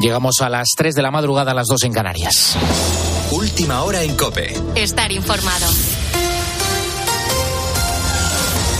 Llegamos a las 3 de la madrugada, a las 2 en Canarias. Última hora en Cope. Estar informado.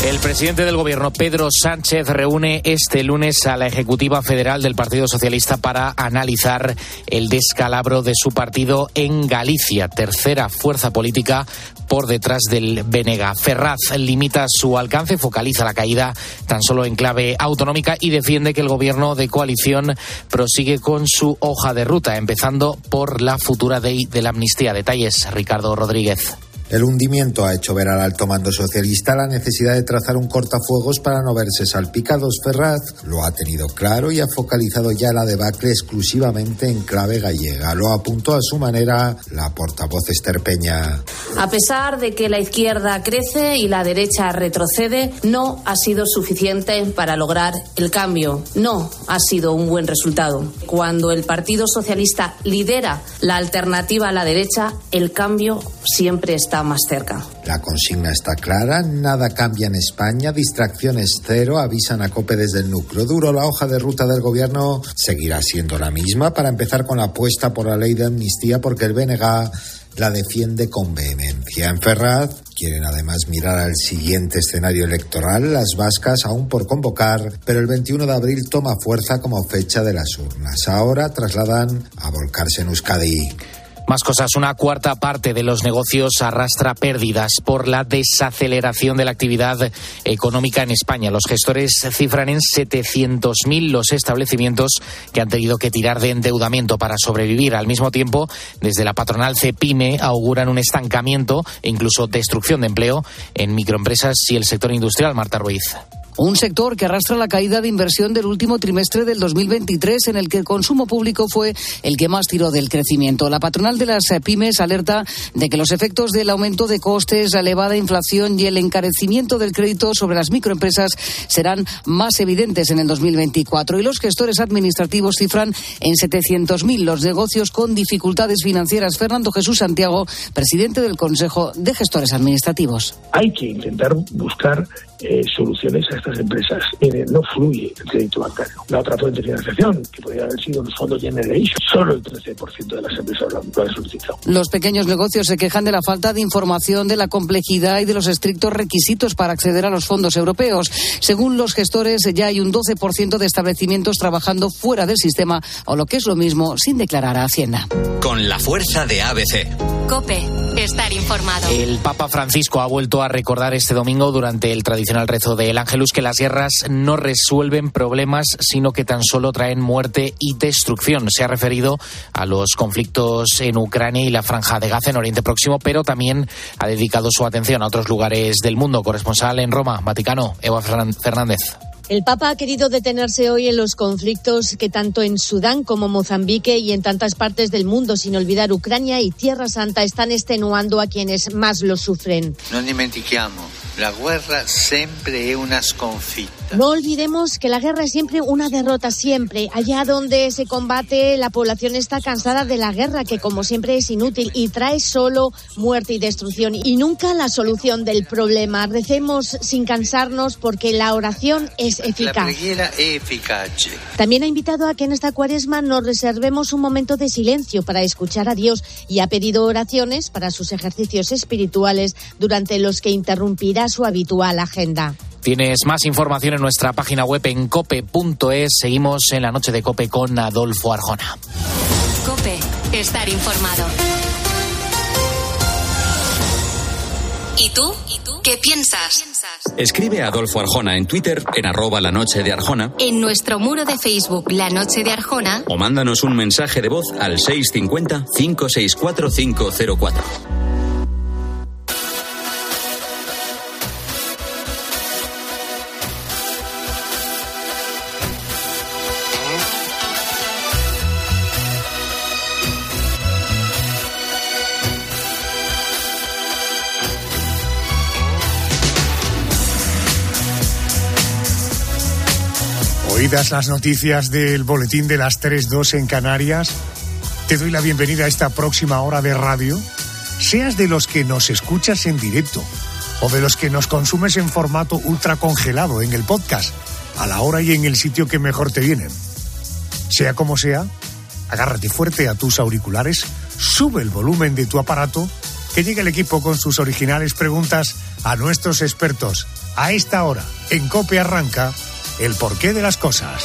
El presidente del gobierno, Pedro Sánchez, reúne este lunes a la Ejecutiva Federal del Partido Socialista para analizar el descalabro de su partido en Galicia, tercera fuerza política por detrás del Benega. Ferraz limita su alcance, focaliza la caída tan solo en clave autonómica y defiende que el gobierno de coalición prosigue con su hoja de ruta, empezando por la futura ley de la amnistía. Detalles, Ricardo Rodríguez. El hundimiento ha hecho ver al alto mando socialista la necesidad de trazar un cortafuegos para no verse salpicados. Ferraz lo ha tenido claro y ha focalizado ya la debacle exclusivamente en clave gallega. Lo apuntó a su manera la portavoz Esther Peña. A pesar de que la izquierda crece y la derecha retrocede, no ha sido suficiente para lograr el cambio. No ha sido un buen resultado. Cuando el Partido Socialista lidera la alternativa a la derecha, el cambio siempre está más cerca. La consigna está clara, nada cambia en España, distracciones cero, avisan a COPE desde el núcleo duro. La hoja de ruta del gobierno seguirá siendo la misma para empezar con la apuesta por la ley de amnistía porque el BNG la defiende con vehemencia. En Ferraz quieren además mirar al siguiente escenario electoral, las vascas aún por convocar, pero el 21 de abril toma fuerza como fecha de las urnas. Ahora trasladan a volcarse en Euskadi. Más cosas. Una cuarta parte de los negocios arrastra pérdidas por la desaceleración de la actividad económica en España. Los gestores cifran en 700.000 los establecimientos que han tenido que tirar de endeudamiento para sobrevivir. Al mismo tiempo, desde la patronal CEPIME auguran un estancamiento e incluso destrucción de empleo en microempresas y el sector industrial. Marta Ruiz. Un sector que arrastra la caída de inversión del último trimestre del 2023, en el que el consumo público fue el que más tiró del crecimiento. La patronal de las pymes alerta de que los efectos del aumento de costes, la elevada inflación y el encarecimiento del crédito sobre las microempresas serán más evidentes en el 2024. Y los gestores administrativos cifran en 700.000 los negocios con dificultades financieras. Fernando Jesús Santiago, presidente del Consejo de Gestores Administrativos. Hay que intentar buscar eh, soluciones a estas empresas. no fluye el crédito bancario. La otra fuente de financiación, que podría haber sido los fondos Generation, solo el 13% de las empresas lo, han solicitado. Los pequeños negocios se quejan de la falta de información, de la complejidad y de los estrictos requisitos para acceder a los fondos europeos. Según los gestores, ya hay un 12% de establecimientos trabajando fuera del sistema o lo que es lo mismo, sin declarar a Hacienda. Con la fuerza de ABC. Cope, estar informado. El Papa Francisco ha vuelto a recordar este domingo durante el tradicional rezo del Ángelus que las guerras no resuelven problemas, sino que tan solo traen muerte y destrucción. Se ha referido a los conflictos en Ucrania y la Franja de Gaza en Oriente Próximo, pero también ha dedicado su atención a otros lugares del mundo. Corresponsal en Roma, Vaticano, Eva Fernández. El Papa ha querido detenerse hoy en los conflictos que tanto en Sudán como Mozambique y en tantas partes del mundo, sin olvidar Ucrania y Tierra Santa, están extenuando a quienes más lo sufren. No dimentichiamo, la guerra siempre es una sconfitta. No olvidemos que la guerra es siempre una derrota, siempre. Allá donde se combate, la población está cansada de la guerra, que como siempre es inútil y trae solo muerte y destrucción y nunca la solución del problema. Recemos sin cansarnos porque la oración es eficaz. También ha invitado a que en esta cuaresma nos reservemos un momento de silencio para escuchar a Dios y ha pedido oraciones para sus ejercicios espirituales durante los que interrumpirá su habitual agenda. Tienes más información en nuestra página web en cope.es. Seguimos en la noche de Cope con Adolfo Arjona. Cope, estar informado. ¿Y tú? ¿Qué piensas? Escribe a Adolfo Arjona en Twitter en arroba la noche de Arjona. En nuestro muro de Facebook La Noche de Arjona. O mándanos un mensaje de voz al 650 564 504. Oídas las noticias del boletín de las 3.2 en Canarias, te doy la bienvenida a esta próxima hora de radio. Seas de los que nos escuchas en directo o de los que nos consumes en formato ultra congelado en el podcast, a la hora y en el sitio que mejor te vienen. Sea como sea, agárrate fuerte a tus auriculares, sube el volumen de tu aparato, que llegue el equipo con sus originales preguntas a nuestros expertos. A esta hora, en COPE arranca el porqué de las cosas.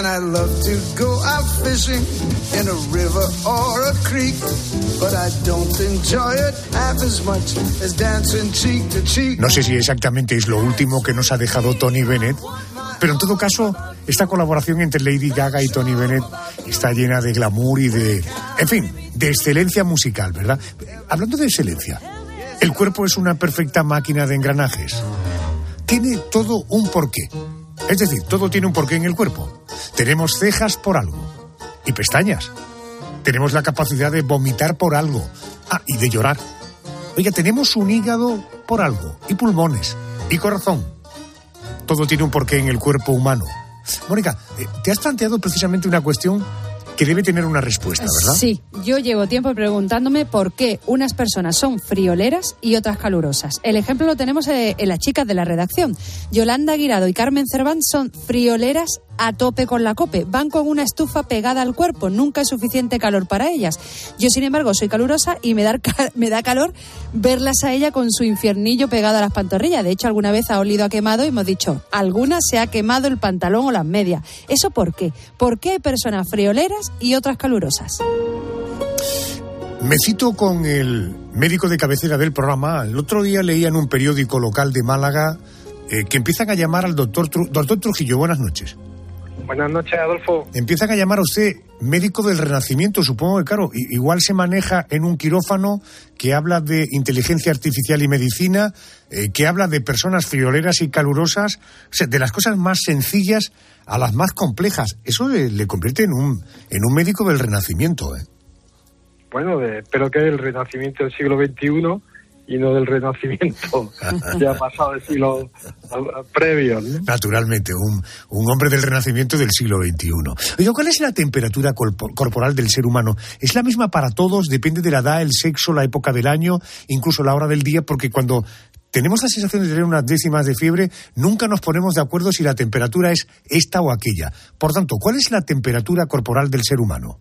And I love to go out fishing in a river or a creek. But I don't enjoy it half as much as dancing cheek to cheek. No sé si exactamente es lo último que nos ha dejado Tony Bennett, pero en todo caso, esta colaboración entre Lady Gaga y Tony Bennett está llena de glamour y de, en fin, de excelencia musical, ¿verdad? Hablando de excelencia, el cuerpo es una perfecta máquina de engranajes. Tiene todo un porqué. Es decir, todo tiene un porqué en el cuerpo. Tenemos cejas por algo y pestañas. Tenemos la capacidad de vomitar por algo. Ah, y de llorar. Oiga, tenemos un hígado por algo y pulmones y corazón. Todo tiene un porqué en el cuerpo humano. Mónica, eh, ¿te has planteado precisamente una cuestión que debe tener una respuesta, ¿verdad? Sí, yo llevo tiempo preguntándome por qué unas personas son frioleras y otras calurosas. El ejemplo lo tenemos eh, en las chicas de la redacción. Yolanda Guirado y Carmen Cerván son frioleras a tope con la cope. Van con una estufa pegada al cuerpo. Nunca es suficiente calor para ellas. Yo, sin embargo, soy calurosa y me da, me da calor verlas a ella con su infiernillo pegado a las pantorrillas. De hecho, alguna vez ha olido a quemado y hemos dicho, alguna se ha quemado el pantalón o las medias. ¿Eso por qué? ¿Por qué hay personas frioleras y otras calurosas? Me cito con el médico de cabecera del programa. El otro día leía en un periódico local de Málaga eh, que empiezan a llamar al doctor, doctor Trujillo. Buenas noches. Buenas noches, Adolfo. Empiezan a llamar a usted médico del renacimiento, supongo que, claro, igual se maneja en un quirófano que habla de inteligencia artificial y medicina, eh, que habla de personas frioleras y calurosas, de las cosas más sencillas a las más complejas. Eso le, convierte en un, en un médico del renacimiento, ¿eh? Bueno, espero que el renacimiento del siglo XXI y no del Renacimiento, ya ha pasado el siglo previo. Naturalmente, un, un, hombre del Renacimiento del siglo XXI. Oye, ¿cuál es la temperatura corporal del ser humano? ¿Es la misma para todos? ¿Depende de la edad, el sexo, la época del año, incluso la hora del día? Porque cuando tenemos la sensación de tener unas décimas de fiebre, nunca nos ponemos de acuerdo si la temperatura es esta o aquella. Por tanto, ¿cuál es la temperatura corporal del ser humano?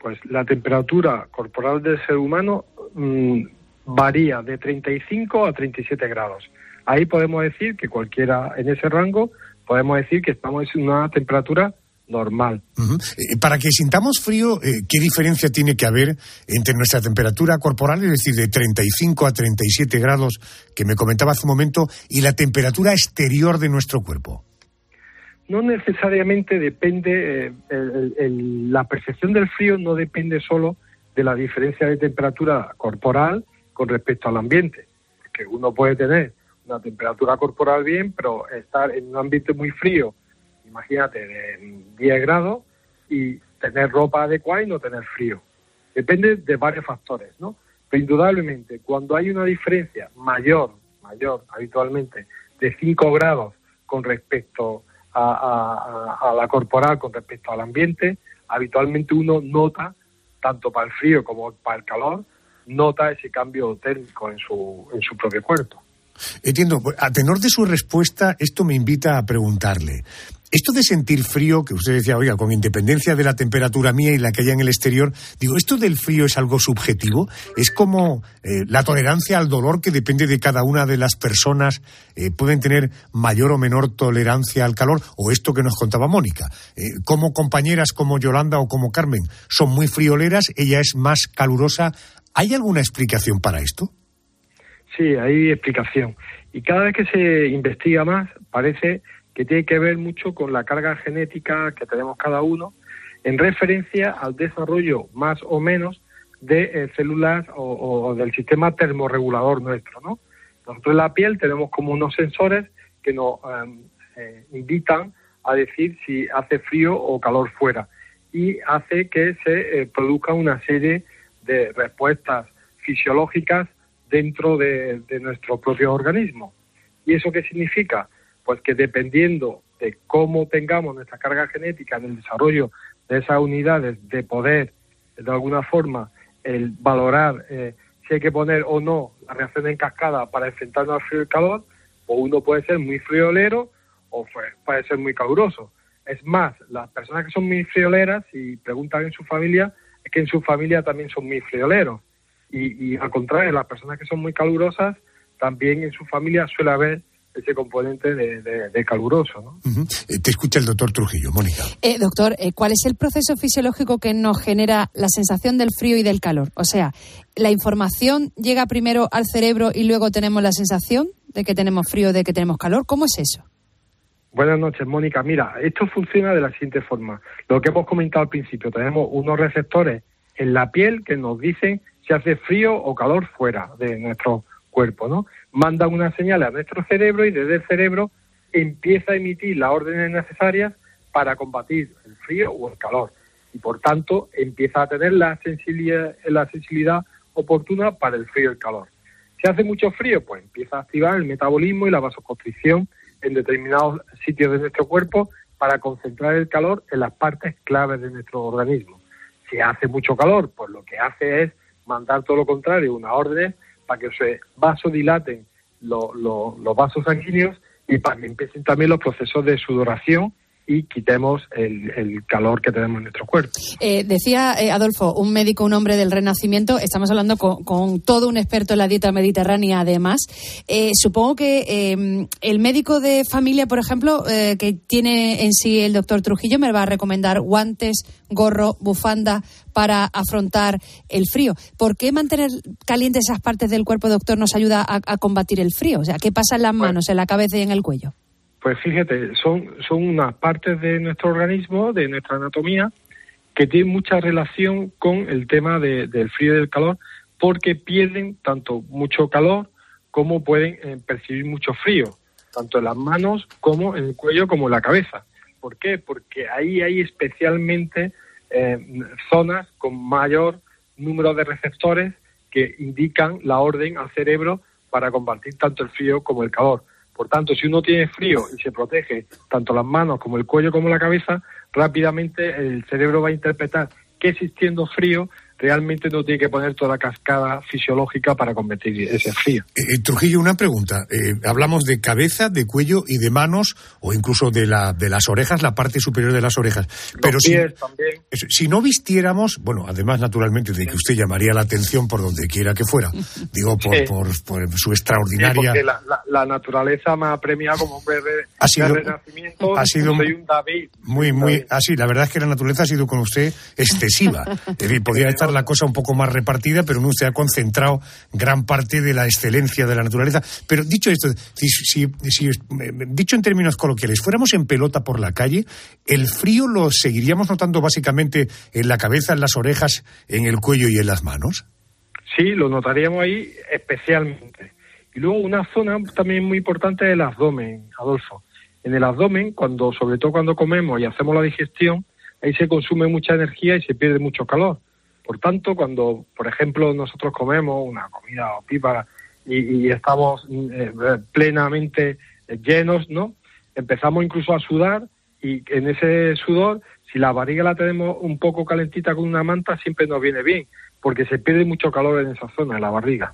Pues la temperatura corporal del ser humano mm, varía de 35 a 37 grados. Ahí podemos decir que cualquiera en ese rango, podemos decir que estamos en una temperatura normal. Eh, para que sintamos frío, eh, ¿qué diferencia tiene que haber entre nuestra temperatura corporal, es decir, de 35 a 37 grados, que me comentaba hace un momento, y la temperatura exterior de nuestro cuerpo? No necesariamente depende, eh, la percepción del frío no depende solo de la diferencia de temperatura corporal, con respecto al ambiente. Que uno puede tener una temperatura corporal bien, pero estar en un ambiente muy frío, imagínate, de 10 grados, y tener ropa adecuada y no tener frío. Depende de varios factores, ¿no? Pero indudablemente, cuando hay una diferencia mayor, mayor habitualmente, de 5 grados con respecto a, a, la corporal, con respecto al ambiente, habitualmente uno nota, tanto para el frío como para el calor, nota ese cambio térmico en su, en su propio cuerpo. Entiendo. A tenor de su respuesta, esto me invita a preguntarle. Esto de sentir frío, que usted decía, oiga, con independencia de la temperatura mía y la que haya en el exterior, digo, ¿esto del frío es algo subjetivo? ¿Es como eh, la tolerancia al dolor que depende de cada una de las personas? Eh, ¿Pueden tener mayor o menor tolerancia al calor? ¿O esto que nos contaba Mónica? Eh, como compañeras como Yolanda o como Carmen son muy frioleras, ella es más calurosa ¿Hay alguna explicación para esto? Sí, hay explicación. Y cada vez que se investiga más, parece que tiene que ver mucho con la carga genética que tenemos cada uno en referencia al desarrollo más o menos de eh, células o, del sistema termorregulador nuestro, ¿no? Nosotros en la piel tenemos como unos sensores que nos em, eh, invitan a decir si hace frío o calor fuera y hace que se eh, produzca una serie de respuestas fisiológicas dentro de, nuestro propio organismo. ¿Y eso qué significa? Pues que dependiendo de cómo tengamos nuestra carga genética en el desarrollo de esas unidades de poder de alguna forma el valorar eh, si hay que poner o no la reacción en cascada para enfrentarnos al frío y calor, o uno puede ser muy friolero o puede ser muy caluroso. Es más, las personas que son muy frioleras, y preguntan en su familia, es que en su familia también son muy frioleros. Y, y al contrario, las personas que son muy calurosas, también en su familia suele haber ese componente de, caluroso. ¿no? Eh, te escucha el doctor Trujillo, Mónica. Eh, doctor, eh, ¿cuál es el proceso fisiológico que nos genera la sensación del frío y del calor? O sea, ¿la información llega primero al cerebro y luego tenemos la sensación de que tenemos frío, de que tenemos calor? ¿Cómo es eso? Buenas noches, Mónica. Mira, esto funciona de la siguiente forma. Lo que hemos comentado al principio, tenemos unos receptores en la piel que nos dicen si hace frío o calor fuera de nuestro cuerpo, ¿no? Mandan una señal a nuestro cerebro y desde el cerebro empieza a emitir las órdenes necesarias para combatir el frío o el calor. Y por tanto empieza a tener la sensibilidad, la sensibilidad oportuna para el frío y el calor. Si hace mucho frío, pues empieza a activar el metabolismo y la vasoconstricción en determinados sitios de nuestro cuerpo para concentrar el calor en las partes claves de nuestro organismo. Si hace mucho calor, pues lo que hace es mandar todo lo contrario, una orden para que se vasodilaten los vasos sanguíneos y para que empiecen también los procesos de sudoración y quitemos el, calor que tenemos en nuestro cuerpo. Eh, decía eh, Adolfo, un médico, un hombre del Renacimiento, estamos hablando con, todo un experto en la dieta mediterránea además. Eh, supongo que em, el médico de familia, por ejemplo, que tiene en sí el doctor Trujillo, me va a recomendar guantes, gorro, bufanda para afrontar el frío. ¿Por qué mantener calientes esas partes del cuerpo, doctor, nos ayuda a, combatir el frío? O sea, ¿qué pasa en las manos, en la cabeza y en el cuello? Pues fíjate, son, son unas partes de nuestro organismo, de nuestra anatomía, que tienen mucha relación con el tema del frío y del calor, porque pierden tanto mucho calor como pueden eh, percibir mucho frío, tanto en las manos como en el cuello como en la cabeza. ¿Por qué? Porque ahí hay especialmente eh, zonas con mayor número de receptores que indican la orden al cerebro para combatir tanto el frío como el calor. Por tanto, si uno tiene frío y se protege tanto las manos como el cuello como la cabeza, rápidamente el cerebro va a interpretar que existiendo frío realmente no tiene que poner toda la cascada fisiológica para combatir ese frío. Eh, eh, Trujillo, una pregunta. Eh, hablamos de cabeza, de cuello y de manos, o incluso de, la, de las orejas, la parte superior de las orejas. Pero si, también. si no vistiéramos, bueno, además naturalmente de que usted llamaría la atención por donde quiera que fuera, digo, por, por, su extraordinaria... porque la, naturaleza me ha premiado como hombre de, ha sido, renacimiento, ha sido soy un David. Muy, muy, así, la verdad es que la naturaleza ha sido con usted excesiva. podría estar la cosa un poco más repartida, pero no se ha concentrado gran parte de la excelencia de la naturaleza. Pero dicho esto, si, dicho en términos coloquiales, fuéramos en pelota por la calle, ¿el frío lo seguiríamos notando básicamente en la cabeza, en las orejas, en el cuello y en las manos? Sí, lo notaríamos ahí especialmente. Y luego una zona también muy importante es el abdomen, Adolfo. En el abdomen, cuando, sobre todo cuando comemos y hacemos la digestión, ahí se consume mucha energía y se pierde mucho calor. Por tanto, cuando, por ejemplo, nosotros comemos una comida o pipa y, estamos eh, plenamente llenos, ¿no? Empezamos incluso a sudar y en ese sudor, si la barriga la tenemos un poco calentita con una manta, siempre nos viene bien, porque se pierde mucho calor en esa zona, en la barriga.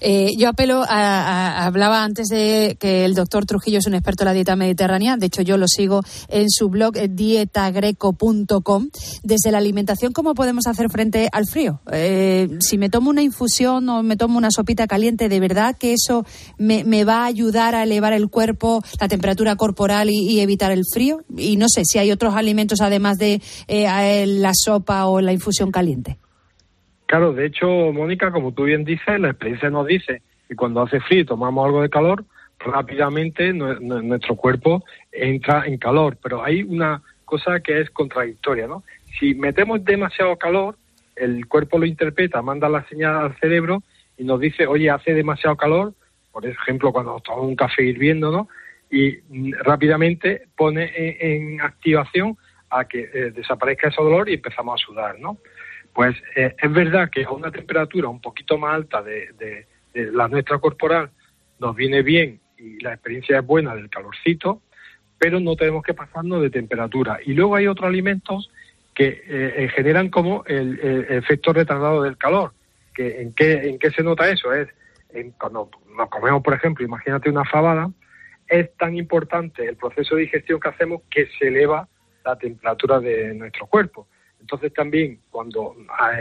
Eh, yo apelo a, hablaba antes de que el doctor Trujillo es un experto en la dieta mediterránea. De hecho, yo lo sigo en su blog eh, dietagreco.com. Desde la alimentación, ¿cómo podemos hacer frente al frío? Eh, si me tomo una infusión o me tomo una sopita caliente, ¿de verdad que eso me, va a ayudar a elevar el cuerpo, la temperatura corporal y, evitar el frío? Y no sé si hay otros alimentos además de la sopa o la infusión caliente. Claro, de hecho, Mónica, como tú bien dices, la experiencia nos dice que cuando hace frío y tomamos algo de calor, rápidamente nuestro cuerpo entra en calor. Pero hay una cosa que es contradictoria, ¿no? Si metemos demasiado calor, el cuerpo lo interpreta, manda la señal al cerebro y nos dice, oye, hace demasiado calor, por ejemplo, cuando tomamos un café hirviendo, ¿no? Y rápidamente pone en, activación a que eh, desaparezca ese dolor y empezamos a sudar, ¿no? Pues eh, es verdad que a una temperatura un poquito más alta de, la nuestra corporal nos viene bien y la experiencia es buena del calorcito, pero no tenemos que pasarnos de temperatura. Y luego hay otros alimentos que eh, generan como el, efecto retardado del calor. Que, ¿en, qué, ¿En qué se nota eso? Es en, cuando nos comemos, por ejemplo, imagínate una fabada, es tan importante el proceso de digestión que hacemos que se eleva la temperatura de nuestro cuerpo. Entonces también cuando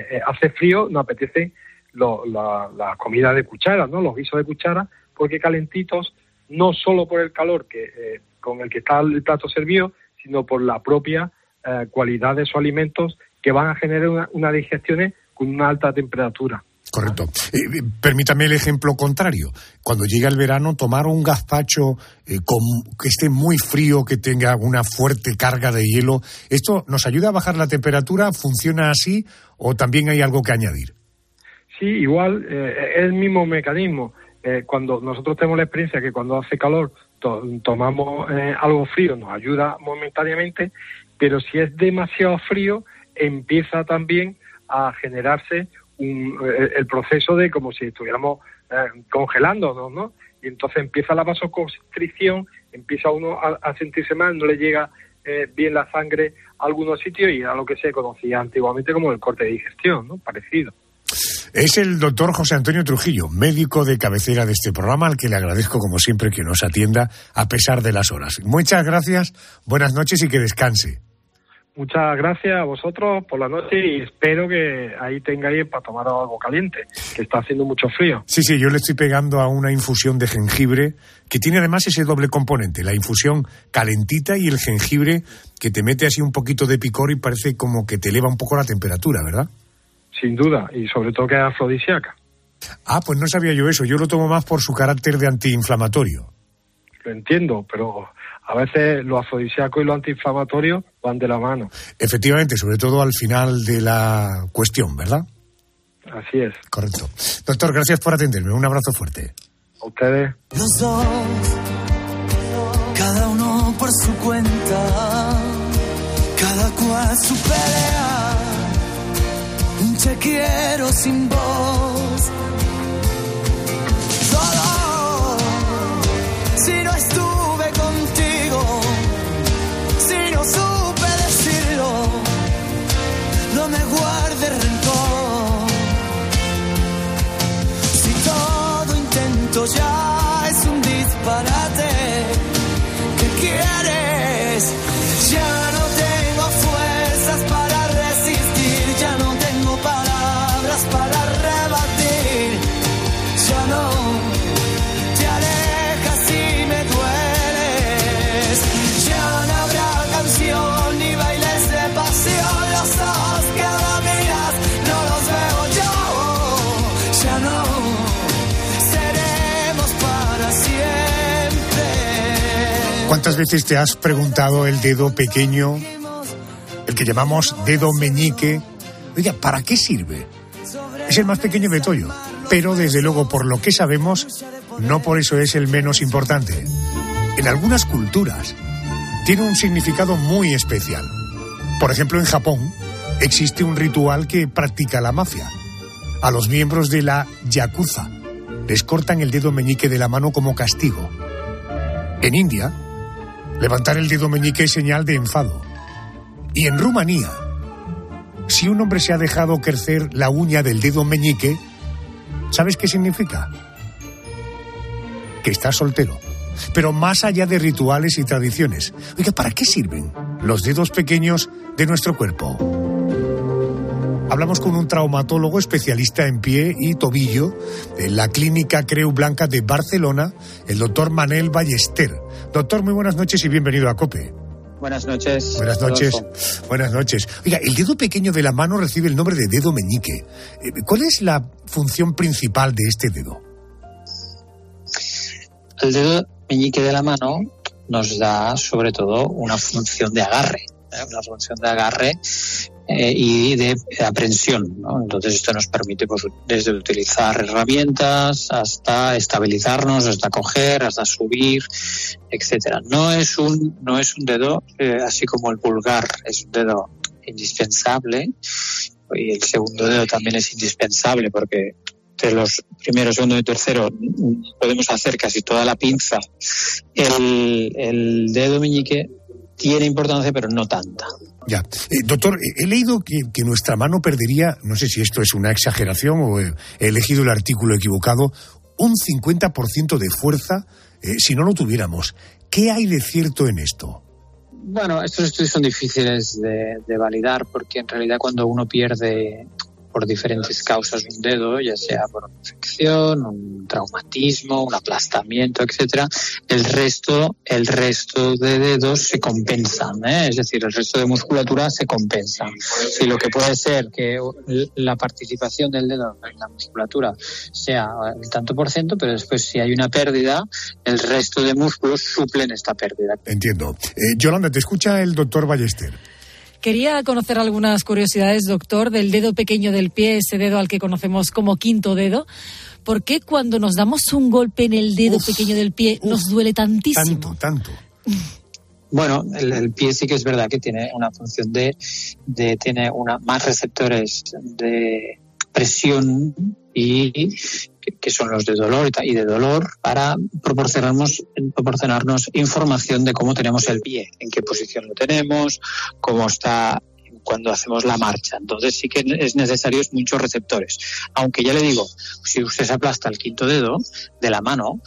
eh, hace frío nos apetece la, comida de cuchara, ¿no? los guisos de cuchara, porque calentitos, no solo por el calor que eh, con el que está el plato servido, sino por la propia eh, cualidad de esos alimentos que van a generar una, una digestión con una alta temperatura. Correcto. Eh, permítame el ejemplo contrario. Cuando llega el verano, tomar un gazpacho que esté muy frío, que tenga una fuerte carga de hielo, ¿esto nos ayuda a bajar la temperatura? ¿Funciona así o también hay algo que añadir? Sí, igual eh, es el mismo mecanismo. Eh, cuando nosotros tenemos la experiencia que cuando hace calor tomamos eh, algo frío, nos ayuda momentáneamente, pero si es demasiado frío, empieza también a generarse el, proceso de como si estuviéramos congelándonos, ¿no? Y entonces empieza la vasoconstricción, empieza uno a, sentirse mal, no le llega bien la sangre a algunos sitios y a lo que se conocía antiguamente como el corte de digestión, ¿no? Parecido. Es el doctor José Antonio Trujillo, médico de cabecera de este programa, al que le agradezco como siempre que nos atienda a pesar de las horas. Muchas gracias, buenas noches y que descanse. Muchas gracias a vosotros por la noche y espero que ahí tengáis para tomar algo caliente, que está haciendo mucho frío. Sí, sí, yo le estoy pegando a una infusión de jengibre que tiene además ese doble componente, la infusión calentita y el jengibre que te mete así un poquito de picor y parece como que te eleva un poco la temperatura, ¿verdad? sin duda, y sobre todo que es afrodisíaca. Ah, pues no sabía yo eso. Yo lo tomo más por su carácter de antiinflamatorio. Lo entiendo, pero a veces lo afrodisíaco y lo antiinflamatorio van de la mano. Efectivamente, sobre todo al final de la cuestión, ¿verdad? Así es. Correcto. Doctor, gracias por atenderme. Un abrazo fuerte. A ustedes. Los dos, cada uno por su cuenta, cada cual su pelea te quiero sin voz. Intento ya ¿Cuántas veces te has preguntado el dedo pequeño, el que llamamos dedo meñique? Oiga, ¿para qué sirve? Es el más pequeño de Toyo, pero desde luego por lo que sabemos, no por eso es el menos importante. En algunas culturas tiene un significado muy especial. Por ejemplo, en Japón existe un ritual que practica la mafia. A los miembros de la yakuza les cortan el dedo meñique de la mano como castigo. En India, levantar el dedo meñique es señal de enfado. Y en Rumanía, si un hombre se ha dejado crecer la uña del dedo meñique, ¿sabes qué significa? Que está soltero. Pero más allá de rituales y tradiciones, oiga, ¿para qué sirven los dedos pequeños de nuestro cuerpo? Hablamos con un traumatólogo especialista en pie y tobillo en la clínica Creu Blanca de Barcelona, el doctor Manel Ballester. Doctor, muy buenas noches y bienvenido a COPE. Buenas noches. Buenas noches. Buenas noches. Oiga, el dedo pequeño de la mano recibe el nombre de dedo meñique. Eh, ¿Cuál es la función principal de este dedo? El dedo meñique de la mano nos da sobre todo una función de agarre, ¿eh? una función de agarre eh, y de aprensión. Entonces esto nos permite pues, desde utilizar herramientas hasta estabilizarnos, hasta coger, hasta subir, etcétera. No es un no es un dedo eh, así como el pulgar, es un dedo indispensable y el segundo dedo también es indispensable porque de los primeros, segundo y tercero podemos hacer casi toda la pinza. El, el dedo meñique tiene importancia, pero no tanta. Ya. Eh, doctor, he leído que, que, nuestra mano perdería, no sé si esto es una exageración o he elegido el artículo equivocado, un 50% de fuerza eh, si no lo tuviéramos. ¿Qué hay de cierto en esto? Bueno, estos estudios son difíciles de, de validar porque en realidad cuando uno pierde por diferentes causas un dedo, ya sea por una infección, un traumatismo, un aplastamiento, etcétera, el resto, el resto de dedos se compensan, ¿eh? es decir, el resto de musculatura se compensa. Si lo que puede ser que la participación del dedo en la musculatura sea el tanto por ciento, pero después si hay una pérdida, el resto de músculos suplen esta pérdida. Entiendo. Eh, Yolanda, te escucha el doctor Ballester. Quería conocer algunas curiosidades, doctor, del dedo pequeño del pie, ese dedo al que conocemos como quinto dedo. ¿Por qué cuando nos damos un golpe en el dedo pequeño del pie nos duele tantísimo? Tanto, tanto. Bueno, el, pie sí que es verdad que tiene una función de, de tiene una más receptores de presión y que son los de dolor y de dolor para proporcionarnos, proporcionarnos información de cómo tenemos el pie, en qué posición lo tenemos, cómo está cuando hacemos la marcha. Entonces sí que es necesario muchos receptores. Aunque ya le digo, si usted se aplasta el quinto dedo de la mano,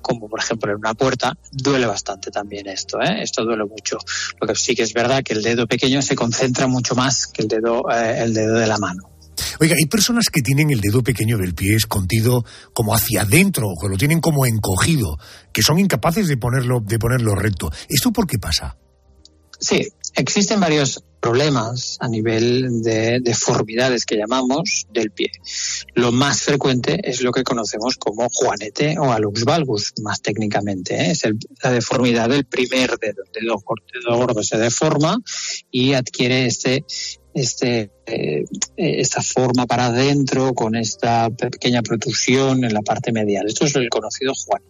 como por ejemplo en una puerta, duele bastante también esto, ¿eh? Esto duele mucho. Lo que sí que es verdad que el dedo pequeño se concentra mucho más que el dedo, eh, el dedo de la mano. Oiga, hay personas que tienen el dedo pequeño del pie escondido como hacia adentro, o que lo tienen como encogido, que son incapaces de ponerlo, de ponerlo recto. ¿Esto por qué pasa? Sí, existen varios problemas a nivel de deformidades que llamamos del pie. Lo más frecuente es lo que conocemos como juanete o alux valgus, más técnicamente. ¿eh? Es la deformidad del primer dedo. El dedo, dedo gordo se deforma y adquiere este este, eh, esta forma para adentro con esta pequeña protrusión en la parte medial. Esto es el conocido Juan.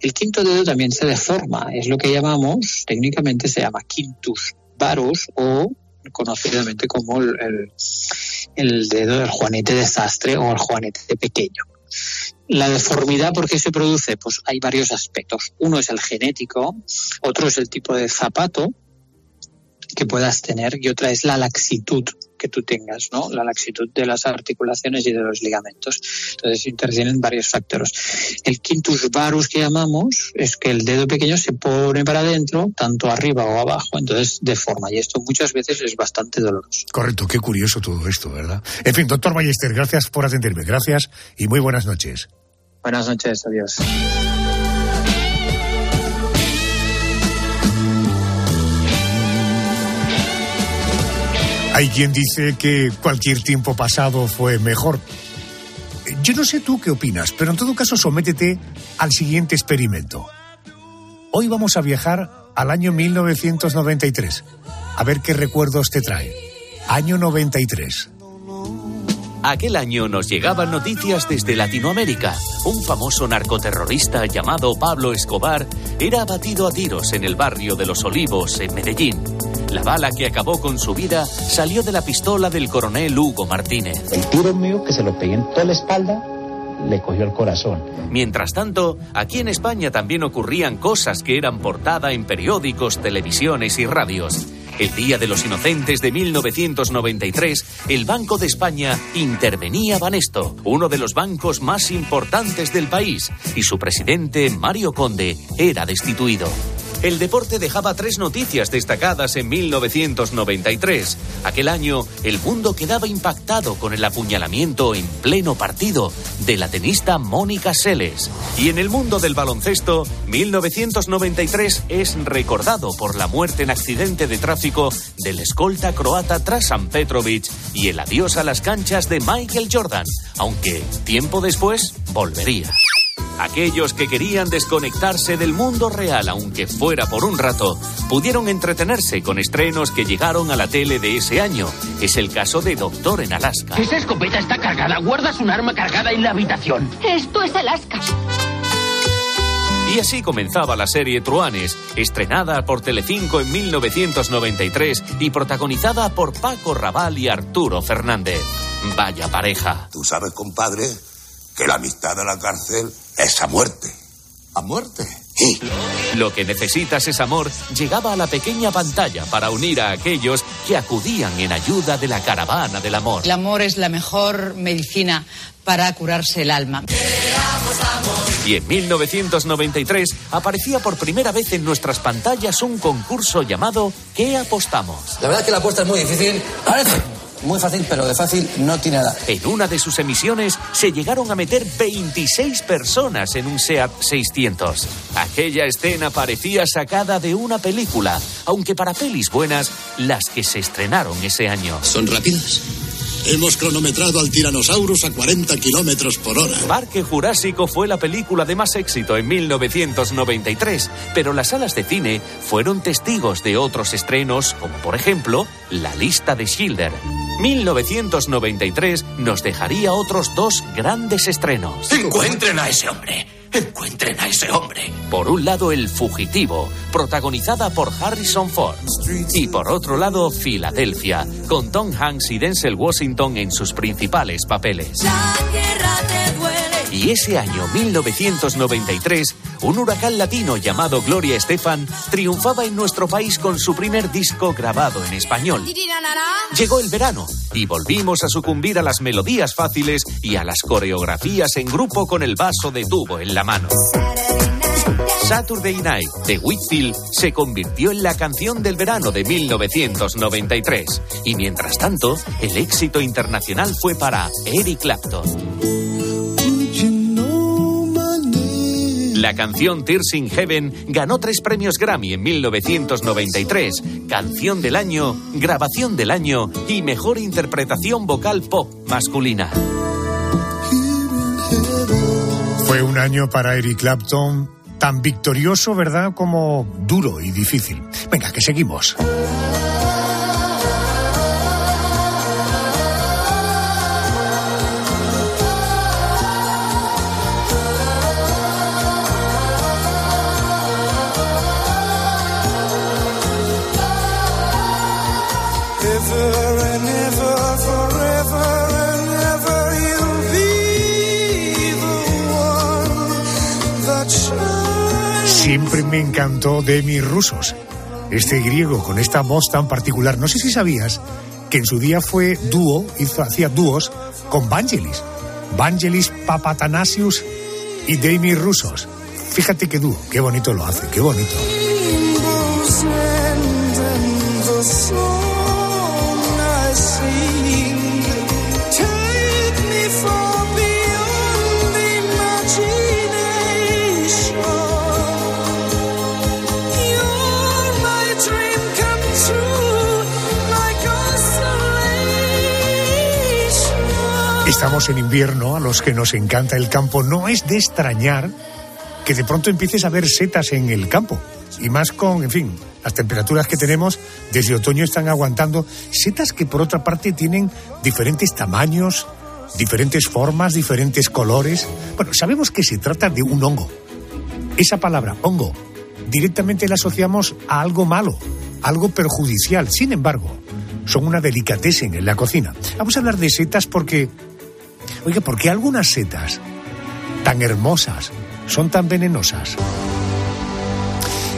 El quinto dedo también se deforma, es lo que llamamos, técnicamente se llama quintus varus o conocidamente como el, el, dedo del juanete desastre o el juanete pequeño. La deformidad, ¿por qué se produce? Pues hay varios aspectos. Uno es el genético, otro es el tipo de zapato, que puedas tener y otra es la laxitud que tú tengas, ¿no? La laxitud de las articulaciones y de los ligamentos. Entonces intervienen varios factores. El quintus varus que llamamos es que el dedo pequeño se pone para adentro, tanto arriba o abajo, entonces deforma y esto muchas veces es bastante doloroso. Correcto, qué curioso todo esto, ¿verdad? En fin, doctor Ballester, gracias por atenderme, gracias y muy buenas noches. Buenas noches, adiós. Hay quien dice que cualquier tiempo pasado fue mejor. Yo no sé tú qué opinas, pero en todo caso sométete al siguiente experimento. Hoy vamos a viajar al año 1993. A ver qué recuerdos te trae. Año 93. Aquel año nos llegaban noticias desde Latinoamérica. Un famoso narcoterrorista llamado Pablo Escobar era abatido a tiros en el barrio de Los Olivos, en Medellín. La bala que acabó con su vida salió de la pistola del coronel Hugo Martínez. El tiro mío, que se lo pegué en toda la espalda, le cogió el corazón. Mientras tanto, aquí en España también ocurrían cosas que eran portada en periódicos, televisiones y radios. El Día de los Inocentes de 1993, el Banco de España intervenía Banesto, uno de los bancos más importantes del país, y su presidente, Mario Conde, era destituido. El deporte dejaba tres noticias destacadas en 1993. Aquel año, el mundo quedaba impactado con el apuñalamiento en pleno partido de la tenista Mónica Seles. Y en el mundo del baloncesto, 1993 es recordado por la muerte en accidente de tráfico del escolta croata Trasan Petrovic y el adiós a las canchas de Michael Jordan, aunque tiempo después volvería. Aquellos que querían desconectarse del mundo real, aunque fuera por un rato, pudieron entretenerse con estrenos que llegaron a la tele de ese año. Es el caso de Doctor en Alaska. Esa escopeta está cargada. Guardas un arma cargada en la habitación. Esto es Alaska. Y así comenzaba la serie Truanes, estrenada por Telecinco en 1993 y protagonizada por Paco Raval y Arturo Fernández. Vaya pareja. Tú sabes, compadre, que la amistad de la cárcel es a muerte. A muerte. Lo que necesitas es amor llegaba a la pequeña pantalla para unir a aquellos que acudían en ayuda de la caravana del amor. El amor es la mejor medicina para curarse el alma. Y en 1993 aparecía por primera vez en nuestras pantallas un concurso llamado ¿Qué apostamos? La verdad es que la apuesta es muy difícil. Parece muy fácil, pero de fácil no tiene nada. En una de sus emisiones se llegaron a meter 26 personas en un SEAT 600. Aquella escena parecía sacada de una película, aunque para pelis buenas, las que se estrenaron ese año. ¿Son rápidas? Hemos cronometrado al Tyrannosaurus a 40 kilómetros por hora. Parque Jurásico fue la película de más éxito en 1993, pero las salas de cine fueron testigos de otros estrenos, como por ejemplo La lista de Schilder. 1993 nos dejaría otros dos grandes estrenos. Encuentren a ese hombre. Encuentren a ese hombre. Por un lado, El Fugitivo, protagonizada por Harrison Ford. Y por otro lado, Filadelfia, con Tom Hanks y Denzel Washington en sus principales papeles. Y ese año 1993, un huracán latino llamado Gloria Estefan triunfaba en nuestro país con su primer disco grabado en español. Llegó el verano y volvimos a sucumbir a las melodías fáciles y a las coreografías en grupo con el vaso de tubo en la mano. Saturday Night de Whitfield se convirtió en la canción del verano de 1993 y mientras tanto el éxito internacional fue para Eric Clapton. La canción Tears in Heaven ganó tres premios Grammy en 1993, Canción del Año, Grabación del Año y Mejor Interpretación Vocal Pop Masculina. Fue un año para Eric Clapton tan victorioso, ¿verdad?, como duro y difícil. Venga, que seguimos. Me encantó Demi Rusos, este griego con esta voz tan particular. No sé si sabías que en su día fue dúo, hizo, hacía dúos con Vangelis. Vangelis Papatanasius y Demi Rusos. Fíjate qué dúo, qué bonito lo hace, qué bonito. Estamos en invierno, a los que nos encanta el campo, no es de extrañar que de pronto empieces a ver setas en el campo. Y más con, en fin, las temperaturas que tenemos desde otoño están aguantando setas que por otra parte tienen diferentes tamaños, diferentes formas, diferentes colores. Bueno, sabemos que se trata de un hongo. Esa palabra, hongo, directamente la asociamos a algo malo, algo perjudicial. Sin embargo, son una delicatessen en la cocina. Vamos a hablar de setas porque, oiga, ¿por qué algunas setas tan hermosas son tan venenosas?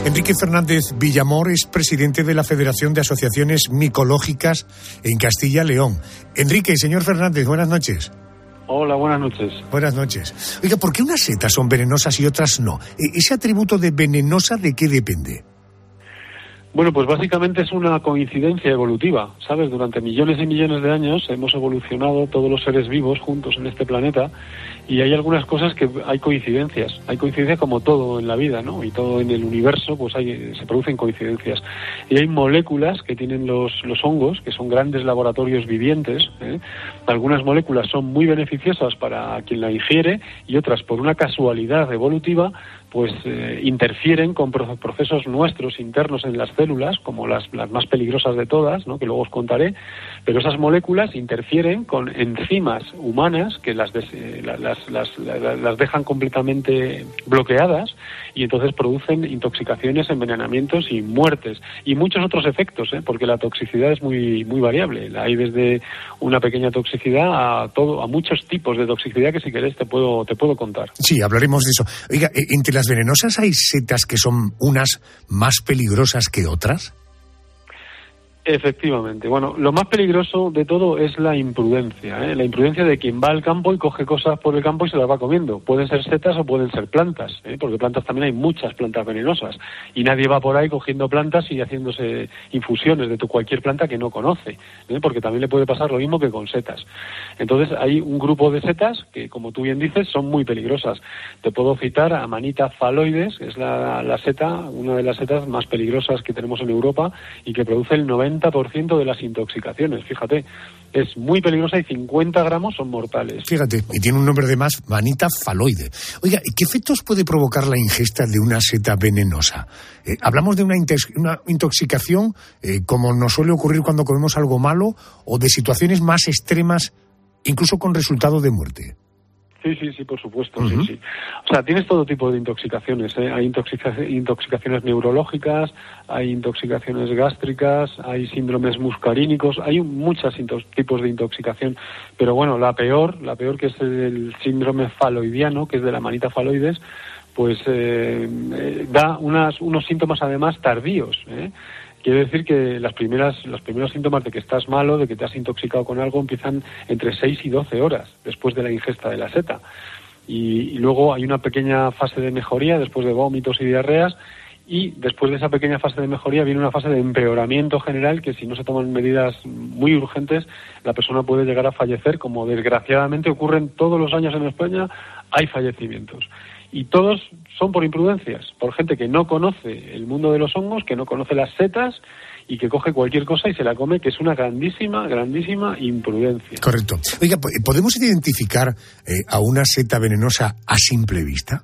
Enrique Fernández Villamor es presidente de la Federación de Asociaciones Micológicas en Castilla-León. Enrique, señor Fernández, buenas noches. Hola, buenas noches. Buenas noches. Oiga, ¿por qué unas setas son venenosas y otras no? E- ¿Ese atributo de venenosa de qué depende? Bueno, pues básicamente es una coincidencia evolutiva, ¿sabes? Durante millones y millones de años hemos evolucionado todos los seres vivos juntos en este planeta y hay algunas cosas que hay coincidencias. Hay coincidencias como todo en la vida, ¿no? Y todo en el universo, pues hay, se producen coincidencias. Y hay moléculas que tienen los, los hongos, que son grandes laboratorios vivientes. ¿eh? Algunas moléculas son muy beneficiosas para quien la ingiere y otras, por una casualidad evolutiva, pues eh, interfieren con pro- procesos nuestros internos en las células, como las, las más peligrosas de todas, ¿no? que luego os contaré, pero esas moléculas interfieren con enzimas humanas que las, eh, la- las, las, la- las dejan completamente bloqueadas y entonces producen intoxicaciones, envenenamientos y muertes y muchos otros efectos, ¿eh? porque la toxicidad es muy muy variable. Hay desde una pequeña toxicidad a todo a muchos tipos de toxicidad que si querés te puedo te puedo contar. Sí, hablaremos de eso. Oiga, eh, entre las venenosas hay setas que son unas más peligrosas que otras? Efectivamente. Bueno, lo más peligroso de todo es la imprudencia. ¿eh? La imprudencia de quien va al campo y coge cosas por el campo y se las va comiendo. Pueden ser setas o pueden ser plantas, ¿eh? porque plantas también hay muchas plantas venenosas. Y nadie va por ahí cogiendo plantas y haciéndose infusiones de tu cualquier planta que no conoce, ¿eh? porque también le puede pasar lo mismo que con setas. Entonces hay un grupo de setas que, como tú bien dices, son muy peligrosas. Te puedo citar a Manita faloides, que es la, la seta, una de las setas más peligrosas que tenemos en Europa y que produce el 90 90% de las intoxicaciones. Fíjate, es muy peligrosa y 50 gramos son mortales. Fíjate, y tiene un nombre de más, manita faloide. Oiga, ¿qué efectos puede provocar la ingesta de una seta venenosa? Eh, ¿Hablamos de una, una intoxicación eh, como nos suele ocurrir cuando comemos algo malo o de situaciones más extremas, incluso con resultado de muerte? Sí, sí, sí, por supuesto, sí, sí. O sea, tienes todo tipo de intoxicaciones. ¿eh? Hay intoxicaciones neurológicas, hay intoxicaciones gástricas, hay síndromes muscarínicos, hay muchos tipos de intoxicación. Pero bueno, la peor, la peor que es el síndrome faloidiano, que es de la manita faloides, pues eh, eh, da unas, unos síntomas además tardíos. ¿eh? Quiere decir que las primeras, los primeros síntomas de que estás malo, de que te has intoxicado con algo, empiezan entre 6 y 12 horas después de la ingesta de la seta. Y, luego hay una pequeña fase de mejoría después de vómitos y diarreas y después de esa pequeña fase de mejoría viene una fase de empeoramiento general que si no se toman medidas muy urgentes la persona puede llegar a fallecer como desgraciadamente ocurren todos los años en España hay fallecimientos y todos son por imprudencias, por gente que no conoce el mundo de los hongos, que no conoce las setas y que coge cualquier cosa y se la come, que es una grandísima, grandísima imprudencia. Correcto. Oiga, ¿podemos identificar eh, a una seta venenosa a simple vista?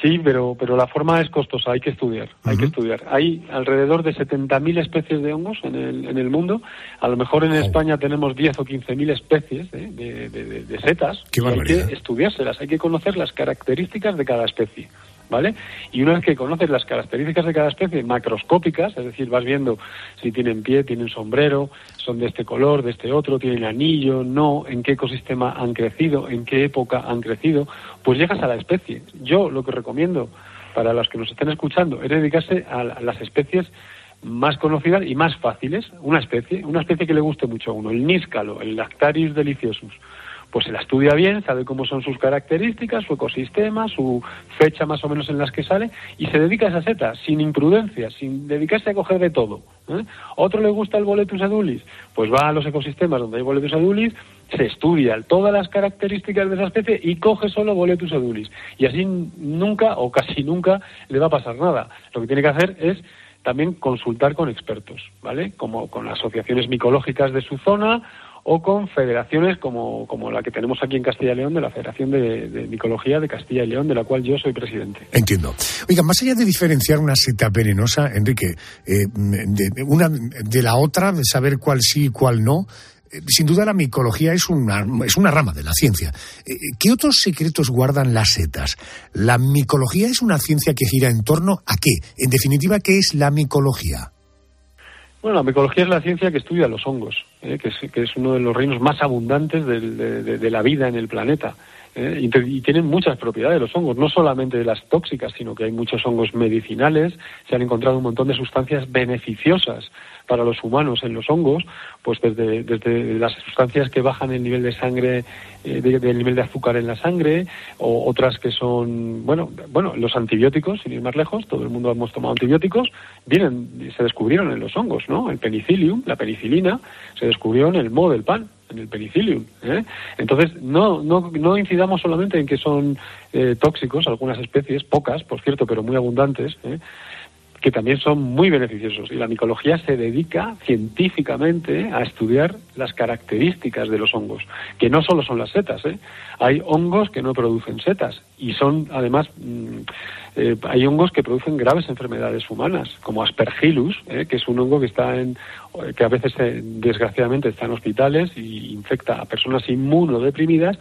Sí, pero, pero la forma es costosa, hay que estudiar, hay que estudiar. Hay alrededor de 70.000 especies de hongos en el, en el mundo. A lo mejor en España tenemos 10 o 15.000 especies de, de, setas. y hay que estudiárselas, hay que conocer las características de cada especie. ¿Vale? Y una vez que conoces las características de cada especie macroscópicas, es decir, vas viendo si tienen pie, tienen sombrero, son de este color, de este otro, tienen anillo, no, en qué ecosistema han crecido, en qué época han crecido, pues llegas a la especie. Yo lo que recomiendo para los que nos estén escuchando es dedicarse a las especies más conocidas y más fáciles. Una especie, una especie que le guste mucho a uno, el níscalo, el Lactarius deliciosus pues se la estudia bien, sabe cómo son sus características, su ecosistema, su fecha más o menos en las que sale, y se dedica a esa seta, sin imprudencia, sin dedicarse a coger de todo. ¿eh? ¿Otro le gusta el boletus edulis? Pues va a los ecosistemas donde hay boletus edulis, se estudia todas las características de esa especie y coge solo boletus edulis. Y así nunca o casi nunca le va a pasar nada. Lo que tiene que hacer es también consultar con expertos, ¿vale? Como con asociaciones micológicas de su zona o con federaciones como, como la que tenemos aquí en Castilla y León, de la Federación de, Micología de Castilla y León, de la cual yo soy presidente. Entiendo. Oiga, más allá de diferenciar una seta venenosa, Enrique, eh, de, una de la otra, de saber cuál sí y cuál no, eh, sin duda la micología es una, es una rama de la ciencia. Eh, ¿Qué otros secretos guardan las setas? ¿La micología es una ciencia que gira en torno a qué? En definitiva, ¿qué es la micología? Bueno, la micología es la ciencia que estudia los hongos, ¿eh? que, es, que, es, uno de los reinos más abundantes de, la vida en el planeta. ¿eh? Y, tienen muchas propiedades los hongos, no solamente de las tóxicas, sino que hay muchos hongos medicinales, se han encontrado un montón de sustancias beneficiosas para los humanos en los hongos, pues desde, desde las sustancias que bajan el nivel de sangre, eh, del nivel de azúcar en la sangre, o otras que son, bueno, bueno, los antibióticos, sin ir más lejos, todo el mundo hemos tomado antibióticos, vienen, se descubrieron en los hongos, ¿no? El penicillium, la penicilina, se descubrió en el moho del pan, en el penicillium. ¿eh? Entonces, no, no, no incidamos solamente en que son eh, tóxicos algunas especies, pocas, por cierto, pero muy abundantes, ¿eh? Que también son muy beneficiosos. Y la micología se dedica científicamente a estudiar las características de los hongos, que no solo son las setas. ¿eh? Hay hongos que no producen setas y son, además, mm, eh, hay hongos que producen graves enfermedades humanas, como Aspergillus, ¿eh? que es un hongo que está en, que a veces, desgraciadamente, está en hospitales y infecta a personas inmunodeprimidas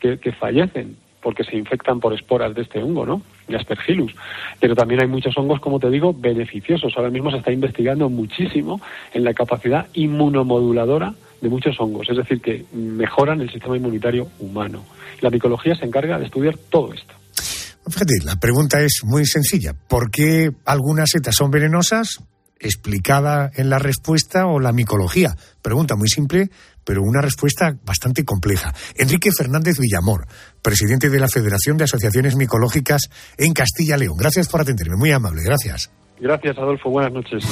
que, que fallecen porque se infectan por esporas de este hongo, ¿no? De Aspergillus. Pero también hay muchos hongos, como te digo, beneficiosos. Ahora mismo se está investigando muchísimo en la capacidad inmunomoduladora de muchos hongos, es decir, que mejoran el sistema inmunitario humano. La micología se encarga de estudiar todo esto. Fíjate, la pregunta es muy sencilla. ¿Por qué algunas setas son venenosas? Explicada en la respuesta o la micología. Pregunta muy simple, pero una respuesta bastante compleja. Enrique Fernández Villamor, presidente de la Federación de Asociaciones Micológicas en Castilla León. Gracias por atenderme, muy amable, gracias. Gracias, Adolfo. Buenas noches.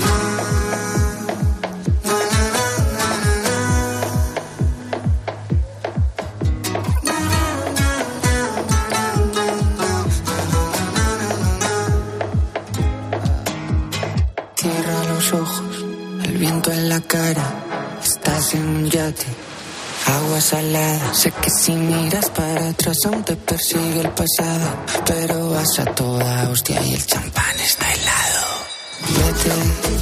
Cierra los ojos, el viento en la cara, en un yate. Agua salada, sé que si miras para atrás aún te persigue el pasado, pero vas a toda hostia y el champán está helado. Vete,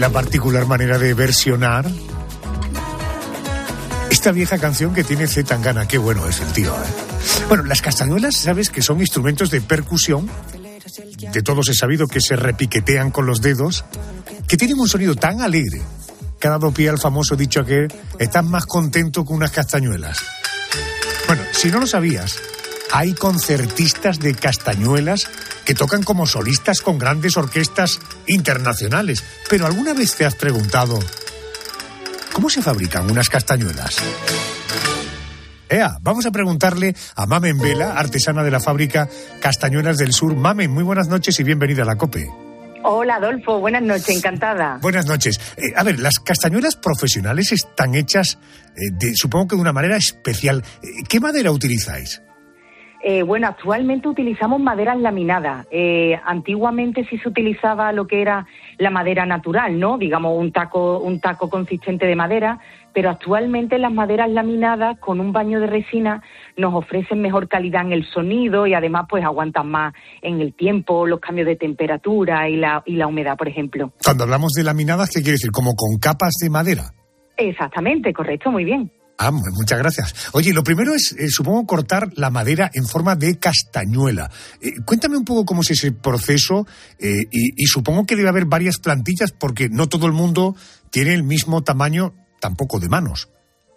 la particular manera de versionar esta vieja canción que tiene Z Tangana. Qué bueno es el tío, ¿eh? Bueno, las castañuelas, sabes que son instrumentos de percusión. De todos he sabido que se repiquetean con los dedos, que tienen un sonido tan alegre que ha dado pie al famoso dicho que estás más contento que unas castañuelas. Bueno, si no lo sabías, hay concertistas de castañuelas que tocan como solistas con grandes orquestas internacionales. Pero ¿alguna vez te has preguntado cómo se fabrican unas castañuelas? Ea, vamos a preguntarle a Mamen Vela, artesana de la fábrica Castañuelas del Sur. Mamen, muy buenas noches y bienvenida a la COPE. Hola Adolfo, buenas noches, encantada. Buenas noches. Eh, a ver, las castañuelas profesionales están hechas, eh, de, supongo que de una manera especial. Eh, ¿Qué madera utilizáis? Eh, bueno, actualmente utilizamos maderas laminadas. Eh, antiguamente sí se utilizaba lo que era la madera natural, ¿no? Digamos un taco, un taco consistente de madera, pero actualmente las maderas laminadas con un baño de resina nos ofrecen mejor calidad en el sonido y además pues aguantan más en el tiempo, los cambios de temperatura y la, y la humedad, por ejemplo. Cuando hablamos de laminadas, ¿qué quiere decir? ¿Como con capas de madera? Exactamente, correcto, muy bien. Ah, muchas gracias. Oye, lo primero es, eh, supongo, cortar la madera en forma de castañuela. Eh, cuéntame un poco cómo es ese proceso eh, y, y, supongo que debe haber varias plantillas porque no todo el mundo tiene el mismo tamaño tampoco de manos.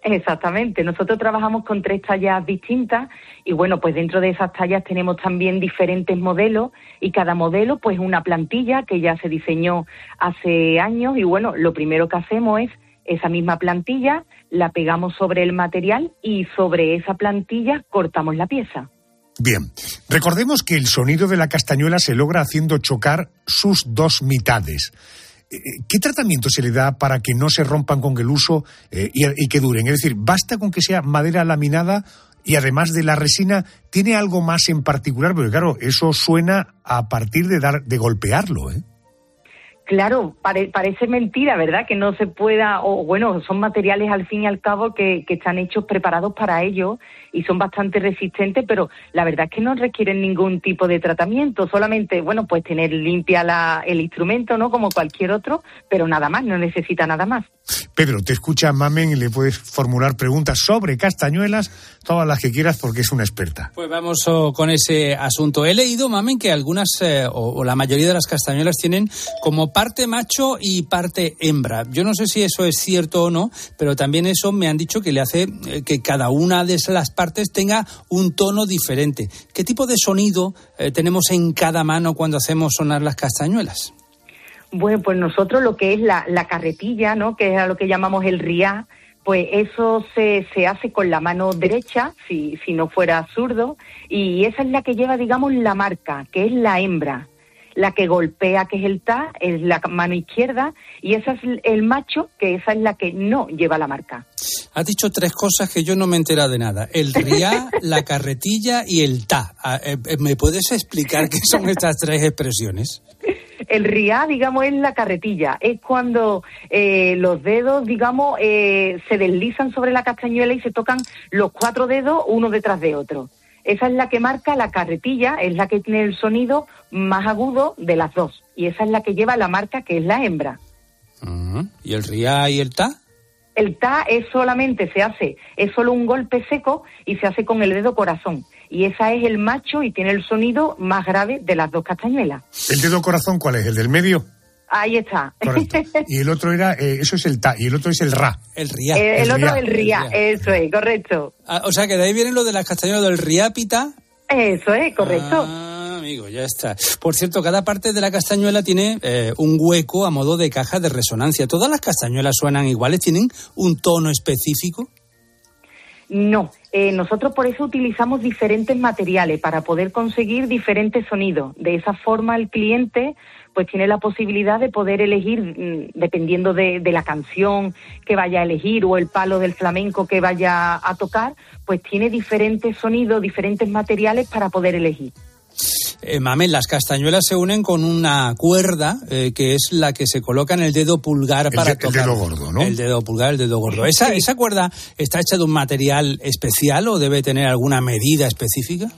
Exactamente, nosotros trabajamos con tres tallas distintas y bueno, pues dentro de esas tallas tenemos también diferentes modelos y cada modelo pues una plantilla que ya se diseñó hace años y bueno, lo primero que hacemos es esa misma plantilla, la pegamos sobre el material y sobre esa plantilla cortamos la pieza. Bien, recordemos que el sonido de la castañuela se logra haciendo chocar sus dos mitades. ¿Qué tratamiento se le da para que no se rompan con el uso eh, y, y, que duren? Es decir, ¿basta con que sea madera laminada y además de la resina, tiene algo más en particular? Porque claro, eso suena a partir de, dar, de golpearlo, ¿eh? Claro, pare, parece mentira, ¿verdad? Que no se pueda, o bueno, son materiales al fin y al cabo que, que, están hechos preparados para ello y son bastante resistentes, pero la verdad es que no requieren ningún tipo de tratamiento, solamente, bueno, pues tener limpia la, el instrumento, ¿no? Como cualquier otro, pero nada más, no necesita nada más. Pedro, te escucha Mamen y le puedes formular preguntas sobre castañuelas, todas las que quieras porque es una experta. Pues vamos oh, con ese asunto. He leído, Mamen, que algunas eh, o, o la mayoría de las castañuelas tienen como parte macho y parte hembra. Yo no sé si eso es cierto o no, pero también eso me han dicho que le hace eh, que cada una de las partes tenga un tono diferente. ¿Qué tipo de sonido eh, tenemos en cada mano cuando hacemos sonar las castañuelas? Bueno, pues nosotros lo que es la, la carretilla, ¿no? Que es lo que llamamos el riá, pues eso se, se hace con la mano derecha, si, si no fuera zurdo, y esa es la que lleva, digamos, la marca, que es la hembra la que golpea, que es el ta, es la mano izquierda, y esa es el macho, que esa es la que no lleva la marca. Has dicho tres cosas que yo no me he enterado de nada. El riá, la carretilla y el ta. ¿Me puedes explicar qué son estas tres expresiones? El riá, digamos, es la carretilla. Es cuando eh, los dedos, digamos, eh, se deslizan sobre la castañuela y se tocan los cuatro dedos uno detrás de otro. Esa es la que marca la carretilla, es la que tiene el sonido más agudo de las dos. Y esa es la que lleva la marca que es la hembra. Uh -huh. ¿Y el riá y el ta? El ta es solamente, se hace, es solo un golpe seco y se hace con el dedo corazón. Y esa es el macho y tiene el sonido más grave de las dos castañuelas. ¿El dedo corazón cuál es? ¿El del medio? Ahí está. Correcto. Y el otro era, eh, eso es el ta, y el otro es el ra. El ria. Eh, el, El otro ria. el ría, eso es, correcto. Ah, o sea que de ahí viene lo de las castañuelas del riápita. Eso es, correcto. Ah, amigo, ya está. Por cierto, cada parte de la castañuela tiene eh, un hueco a modo de caja de resonancia. ¿Todas las castañuelas suenan iguales? ¿Tienen un tono específico? No, eh, nosotros por eso utilizamos diferentes materiales para poder conseguir diferentes sonidos. De esa forma el cliente pues tiene la posibilidad de poder elegir, mm, dependiendo de, de la canción que vaya a elegir o el palo del flamenco que vaya a tocar, pues tiene diferentes sonidos, diferentes materiales para poder elegir. Eh, Mamen, las castañuelas se unen con una cuerda eh, que es la que se coloca en el dedo pulgar El para de- el tocar. dedo gordo, ¿no? El dedo pulgar, el dedo gordo. ¿Esa, ¿Esa cuerda está hecha de un material especial o debe tener alguna medida específica?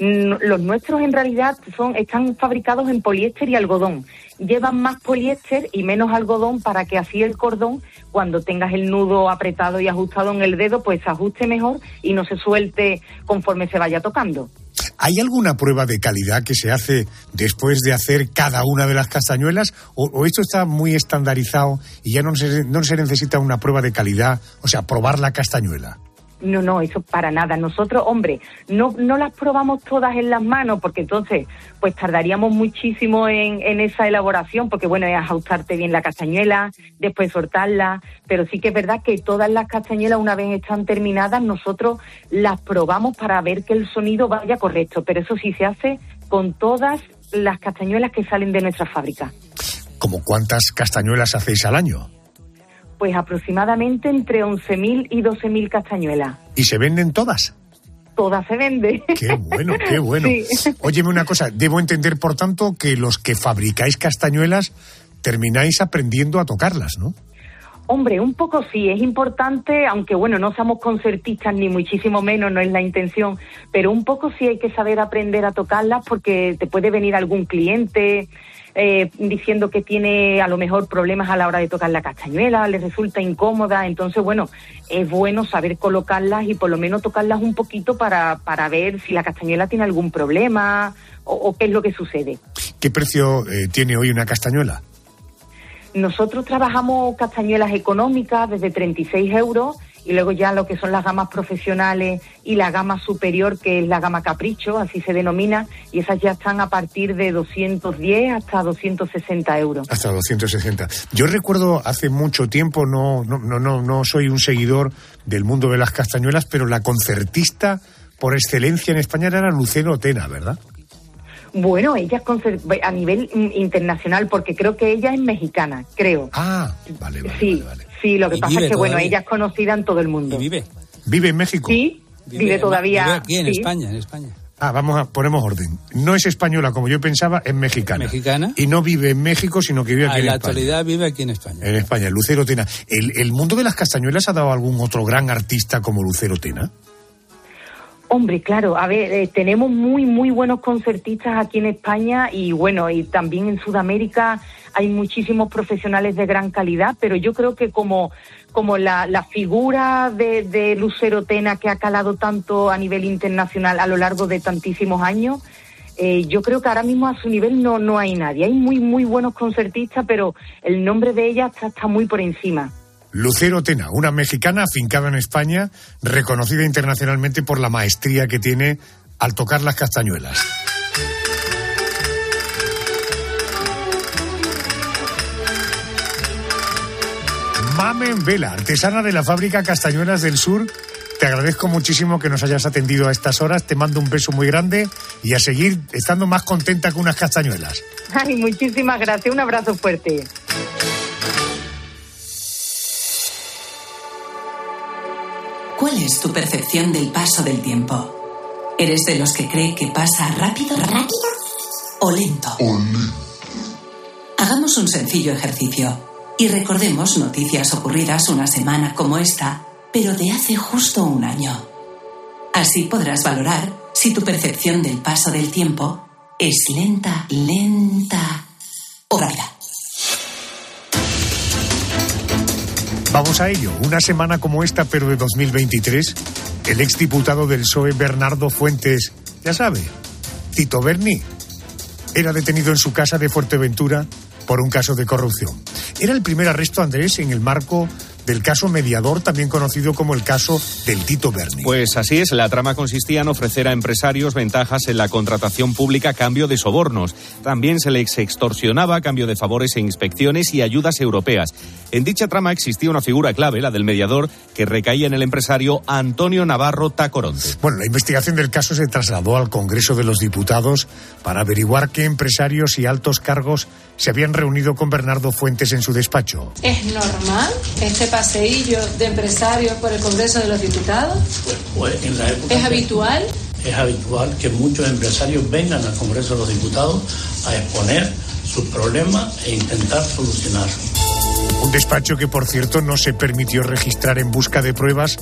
Los nuestros en realidad son están fabricados en poliéster y algodón. Llevan más poliéster y menos algodón para que así el cordón, cuando tengas el nudo apretado y ajustado en el dedo, pues se ajuste mejor y no se suelte conforme se vaya tocando. ¿Hay alguna prueba de calidad que se hace después de hacer cada una de las castañuelas? ¿O, o esto está muy estandarizado y ya no se, no se necesita una prueba de calidad? O sea, probar la castañuela. No, no, eso para nada. Nosotros, hombre, no, no las probamos todas en las manos porque entonces pues tardaríamos muchísimo en, en esa elaboración porque bueno, es ajustarte bien la castañuela, después soltarla, pero sí que es verdad que todas las castañuelas una vez están terminadas nosotros las probamos para ver que el sonido vaya correcto, pero eso sí se hace con todas las castañuelas que salen de nuestra fábrica. ¿Como cuántas castañuelas hacéis al año? Pues aproximadamente entre 11.000 y 12.000 castañuelas. ¿Y se venden todas? Todas se venden. Qué bueno, qué bueno. Sí. Óyeme una cosa, debo entender, por tanto, que los que fabricáis castañuelas termináis aprendiendo a tocarlas, ¿no? Hombre, un poco sí, es importante, aunque bueno, no somos concertistas ni muchísimo menos, no es la intención, pero un poco sí hay que saber aprender a tocarlas porque te puede venir algún cliente eh, diciendo que tiene a lo mejor problemas a la hora de tocar la castañuela, le resulta incómoda, entonces bueno, es bueno saber colocarlas y por lo menos tocarlas un poquito para, para ver si la castañuela tiene algún problema o, o qué es lo que sucede. ¿Qué precio eh, tiene hoy una castañuela? Nosotros trabajamos castañuelas económicas desde 36 euros y luego ya lo que son las gamas profesionales y la gama superior, que es la gama capricho, así se denomina, y esas ya están a partir de 210 hasta 260 euros. Hasta 260. Yo recuerdo hace mucho tiempo, no, no, no, no, no soy un seguidor del mundo de las castañuelas, pero la concertista por excelencia en España era Lucero Tena, ¿verdad? Bueno, ella es a nivel mm, internacional, porque creo que ella es mexicana, creo. Ah, vale, vale. sí, sí, lo que Y pasa es que, bueno, ella es conocida en todo el mundo. vive? ¿Vive en México? Sí, vive, todavía. Vive aquí en sí. España, en España. Ah, vamos a, ponemos orden. No es española como yo pensaba, es mexicana. ¿Mexicana? Y no vive en México, sino que vive Ah, aquí en en la España. actualidad vive aquí en España. En España, Lucero Tena. ¿El, ¿El mundo de las castañuelas ha dado algún otro gran artista como Lucero Tena? Hombre, claro, a ver, eh, tenemos muy, muy buenos concertistas aquí en España y bueno, y también en Sudamérica hay muchísimos profesionales de gran calidad, pero yo creo que como, como la, la figura de, de Lucero Tena que ha calado tanto a nivel internacional a lo largo de tantísimos años, eh, yo creo que ahora mismo a su nivel no, no hay nadie. Hay muy, muy buenos concertistas, pero el nombre de ella está, está muy por encima. Lucero Tena, una mexicana afincada en España, reconocida internacionalmente por la maestría que tiene al tocar las castañuelas. Mamen Vela, artesana de la fábrica Castañuelas del Sur, te agradezco muchísimo que nos hayas atendido a estas horas, te mando un beso muy grande y a seguir estando más contenta que unas castañuelas. Ay, muchísimas gracias. Un abrazo fuerte. ¿Cuál es tu percepción del paso del tiempo? ¿Eres de los que cree que pasa rápido, rápido o lento? Hagamos un sencillo ejercicio y recordemos noticias ocurridas una semana como esta, pero de hace justo un año. Así podrás valorar si tu percepción del paso del tiempo es lenta, lenta o rápida. Vamos a ello. Una semana como esta, pero de 2023, el exdiputado del PSOE, Bernardo Fuentes, ya sabe, Tito Berni, era detenido en su casa de Fuerteventura por un caso de corrupción. Era el primer arresto, Andrés, en el marco del caso mediador, también conocido como el caso del Tito Berni. Pues así es, la trama consistía en ofrecer a empresarios ventajas en la contratación pública a cambio de sobornos. También se les extorsionaba a cambio de favores e inspecciones y ayudas europeas. En dicha trama existía una figura clave, la del mediador, que recaía en el empresario Antonio Navarro Tacoronte. Bueno, la investigación del caso se trasladó al Congreso de los Diputados para averiguar qué empresarios y altos cargos se habían reunido con Bernardo Fuentes en su despacho. ¿Es normal este paseillo de empresarios por el Congreso de los Diputados? Pues en la época ¿Es habitual? es habitual que muchos empresarios vengan al Congreso de los Diputados a exponer sus problemas e intentar solucionarlos. Un despacho que, por cierto, no se permitió registrar en busca de pruebas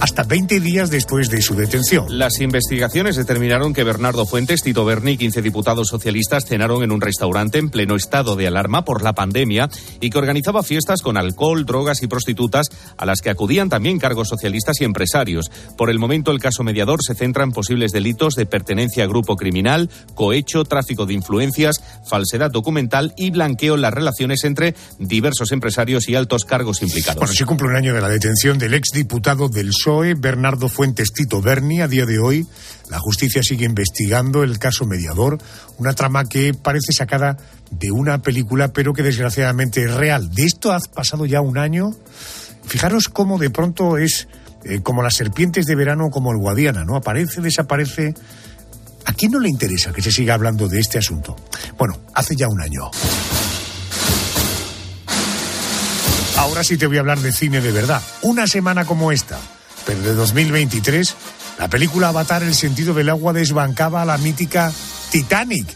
hasta 20 días después de su detención. Las investigaciones determinaron que Bernardo Fuentes, Tito Berni y 15 diputados socialistas cenaron en un restaurante en pleno estado de alarma por la pandemia y que organizaba fiestas con alcohol, drogas y prostitutas a las que acudían también cargos socialistas y empresarios. Por el momento, el caso mediador se centra en posibles delitos de pertenencia a grupo criminal, cohecho, tráfico de influencias, falsedad documental y blanqueo en las relaciones entre diversos empresarios y altos cargos implicados. Bueno, se cumple un año de la detención del exdiputado del PSOE, Bernardo Fuentes Tito Berni. A día de hoy, la justicia sigue investigando el caso mediador, una trama que parece sacada de una película, pero que desgraciadamente es real. De esto ha pasado ya un año. Fijaros cómo de pronto es eh, como las serpientes de verano, como el Guadiana, ¿no? Aparece, desaparece. ¿A quién no le interesa que se siga hablando de este asunto? Bueno, hace ya un año. Ahora sí te voy a hablar de cine de verdad. Una semana como esta, pero de 2023, la película Avatar El sentido del agua desbancaba a la mítica Titanic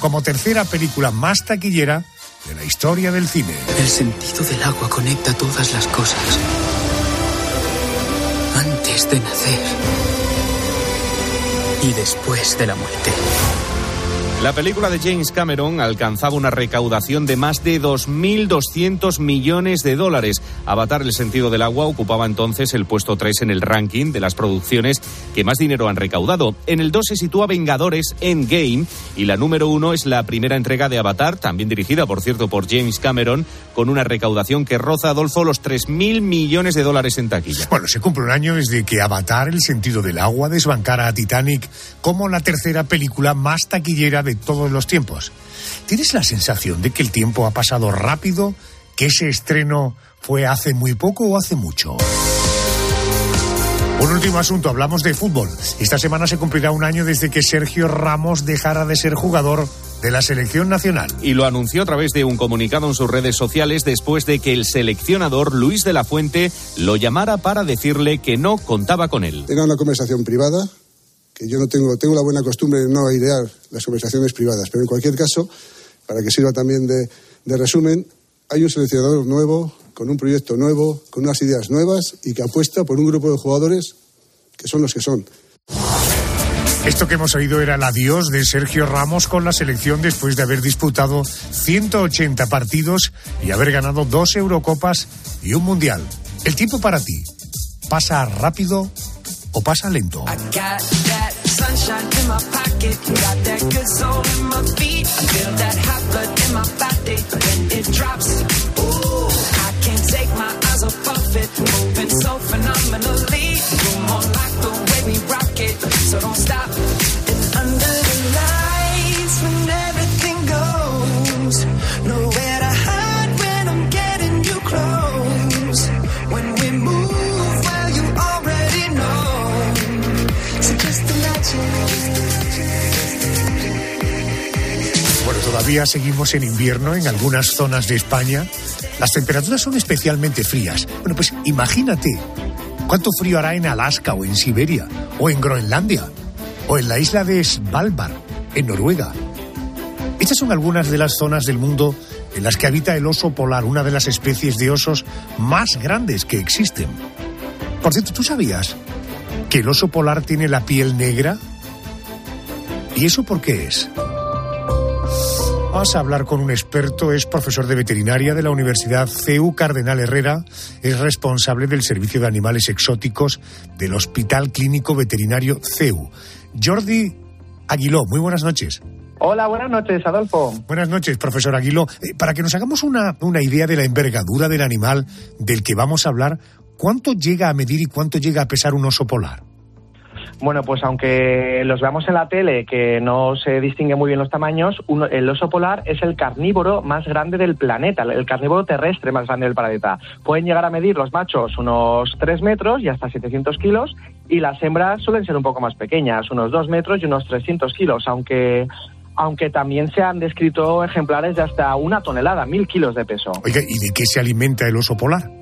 como tercera película más taquillera de la historia del cine. El sentido del agua conecta todas las cosas. Antes de nacer y después de la muerte. La película de James Cameron alcanzaba una recaudación de más de 2.200 millones de dólares. Avatar el sentido del agua ocupaba entonces el puesto 3 en el ranking de las producciones que más dinero han recaudado. En el 2 se sitúa Vengadores Endgame y la número 1 es la primera entrega de Avatar, también dirigida, por cierto, por James Cameron, con una recaudación que roza, Adolfo, los 3.000 millones de dólares en taquilla. Bueno, se cumple un año desde que Avatar el sentido del agua desbancara a Titanic como la tercera película más taquillera de todos los tiempos. ¿Tienes la sensación de que el tiempo ha pasado rápido? ¿Que ese estreno fue hace muy poco o hace mucho? Un último asunto, hablamos de fútbol. Esta semana se cumplirá un año desde que Sergio Ramos dejara de ser jugador de la selección nacional. Y lo anunció a través de un comunicado en sus redes sociales después de que el seleccionador Luis de la Fuente lo llamara para decirle que no contaba con él. Era una conversación privada, que yo no tengo, tengo la buena costumbre de no airear las conversaciones privadas, pero en cualquier caso, para que sirva también de, de resumen, hay un seleccionador nuevo, con un proyecto nuevo, con unas ideas nuevas y que apuesta por un grupo de jugadores que son los que son. Esto que hemos oído era el adiós de Sergio Ramos con la selección después de haber disputado 180 partidos y haber ganado dos Eurocopas y un Mundial. El tiempo para ti, ¿pasa rápido o pasa lento? Sunshine in my pocket, got that good soul in my feet. I feel that hot blood in my body when it drops. Seguimos en invierno en algunas zonas de España. Las temperaturas son especialmente frías. Bueno, pues imagínate cuánto frío hará en Alaska o en Siberia o en Groenlandia o en la isla de Svalbard, en Noruega. Estas son algunas de las zonas del mundo en las que habita el oso polar, una de las especies de osos más grandes que existen. Por cierto, ¿tú sabías que el oso polar tiene la piel negra? ¿Y eso por qué es? Vamos a hablar con un experto, es profesor de veterinaria de la Universidad CEU Cardenal Herrera, es responsable del Servicio de Animales Exóticos del Hospital Clínico Veterinario CEU. Jordi Aguiló, muy buenas noches. Hola, buenas noches, Adolfo. Buenas noches, profesor Aguiló. Eh, para que nos hagamos una, una idea de la envergadura del animal del que vamos a hablar, ¿cuánto llega a medir y cuánto llega a pesar un oso polar? Bueno, pues aunque los veamos en la tele, que no se distingue muy bien los tamaños, el oso polar es el carnívoro más grande del planeta, el carnívoro terrestre más grande del planeta. Pueden llegar a medir los machos unos 3 metros y hasta 700 kilos, y las hembras suelen ser un poco más pequeñas, unos 2 metros y unos 300 kilos, aunque, aunque también se han descrito ejemplares de hasta una tonelada, mil kilos de peso. Oiga, ¿y de qué se alimenta el oso polar?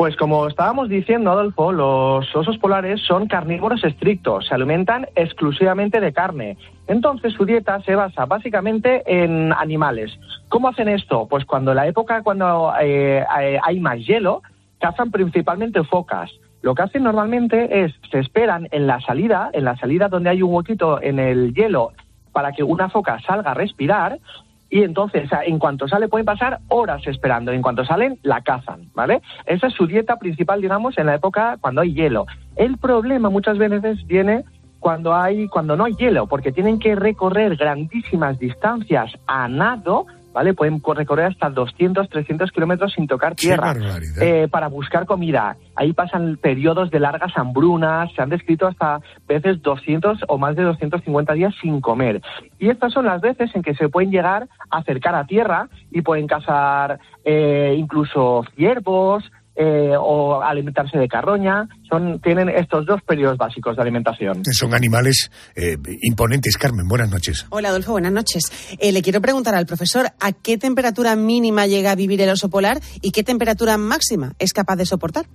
Pues como estábamos diciendo, Adolfo, los osos polares son carnívoros estrictos, se alimentan exclusivamente de carne. Entonces su dieta se basa básicamente en animales. ¿Cómo hacen esto? Pues cuando la época cuando eh, hay más hielo, cazan principalmente focas. Lo que hacen normalmente es se esperan en la salida, en la salida donde hay un huequito en el hielo para que una foca salga a respirar y entonces, en cuanto sale, pueden pasar horas esperando. En cuanto salen, la cazan, ¿vale? Esa es su dieta principal, digamos, en la época cuando hay hielo. El problema muchas veces viene cuando hay, cuando no hay hielo, porque tienen que recorrer grandísimas distancias a nado, ¿vale? Pueden co- recorrer hasta 200, 300 kilómetros sin tocar tierra eh, para buscar comida. Ahí pasan periodos de largas hambrunas, se han descrito hasta veces 200 o más de 250 días sin comer. Y estas son las veces en que se pueden llegar a acercar a tierra y pueden cazar eh, incluso ciervos eh, o alimentarse de carroña. Son, tienen estos dos periodos básicos de alimentación. Son animales eh, imponentes. Carmen, buenas noches. Hola Adolfo, buenas noches. Eh, le quiero preguntar al profesor a qué temperatura mínima llega a vivir el oso polar y qué temperatura máxima es capaz de soportar.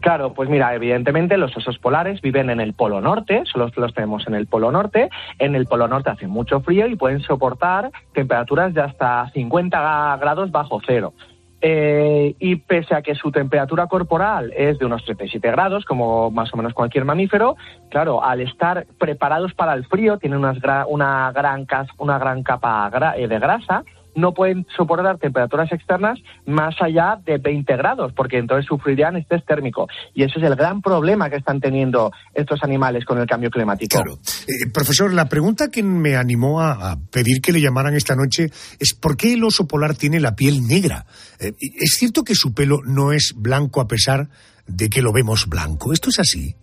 Claro, pues mira, evidentemente los osos polares viven en el Polo Norte, solo los tenemos en el Polo Norte. En el Polo Norte hace mucho frío y pueden soportar temperaturas de hasta 50 grados bajo cero. Eh, y pese a que su temperatura corporal es de unos 37 grados, como más o menos cualquier mamífero, claro, al estar preparados para el frío, tienen unas gra- una, gran una gran capa eh, de grasa, no pueden soportar temperaturas externas más allá de 20 grados, porque entonces sufrirían estrés térmico. Y ese es el gran problema que están teniendo estos animales con el cambio climático. Eh, profesor, la pregunta que me animó a, a pedir que le llamaran esta noche es ¿por qué el oso polar tiene la piel negra? Eh, ¿Es cierto que su pelo no es blanco a pesar de que lo vemos blanco? ¿Esto es así?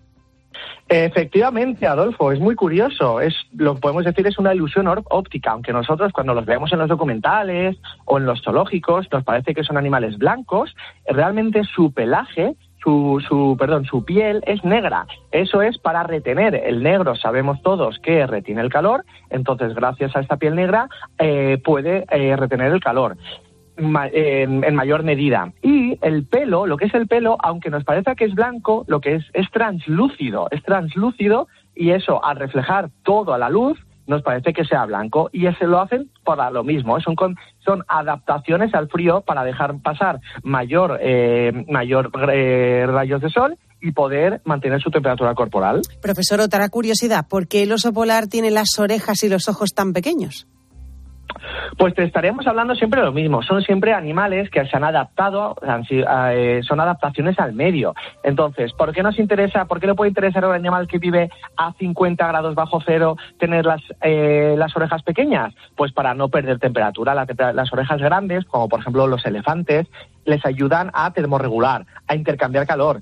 Efectivamente, Adolfo, es muy curioso. Es, lo podemos decir es una ilusión óptica, aunque nosotros cuando los vemos en los documentales o en los zoológicos nos parece que son animales blancos, realmente su pelaje, su, su, perdón, su piel es negra. Eso es para retener. El negro sabemos todos que retiene el calor, entonces gracias a esta piel negra eh, puede eh, retener el calor en, mayor medida. Y el pelo, lo que es el pelo, aunque nos parezca que es blanco, lo que es es translúcido, es translúcido y eso al reflejar todo a la luz nos parece que sea blanco y ese lo hacen para lo mismo, son con- son adaptaciones al frío para dejar pasar mayor eh, mayor eh, rayos de sol y poder mantener su temperatura corporal. Profesor, otra curiosidad, ¿por qué el oso polar tiene las orejas y los ojos tan pequeños? Pues te estaríamos hablando siempre de lo mismo. Son siempre animales que se han adaptado, eh, son adaptaciones al medio. Entonces, ¿por qué nos interesa, por qué le puede interesar a un animal que vive a 50 grados bajo cero tener las, eh, las orejas pequeñas? Pues para no perder temperatura. La tempera- las orejas grandes, como por ejemplo los elefantes, les ayudan a termorregular, a intercambiar calor.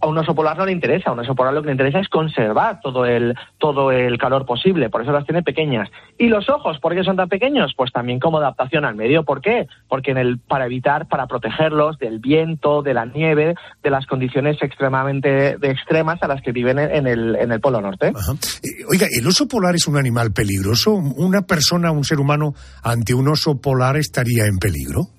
A un oso polar no le interesa, a un oso polar lo que le interesa es conservar todo el, todo el calor posible, por eso las tiene pequeñas. ¿Y los ojos, por qué son tan pequeños? Pues también como adaptación al medio, ¿por qué? Porque en el, para evitar, para protegerlos del viento, de la nieve, de las condiciones extremadamente extremas a las que viven en el, en el Polo Norte. Eh, Oiga, ¿el oso polar es un animal peligroso? ¿Una persona, un ser humano, ante un oso polar estaría en peligro?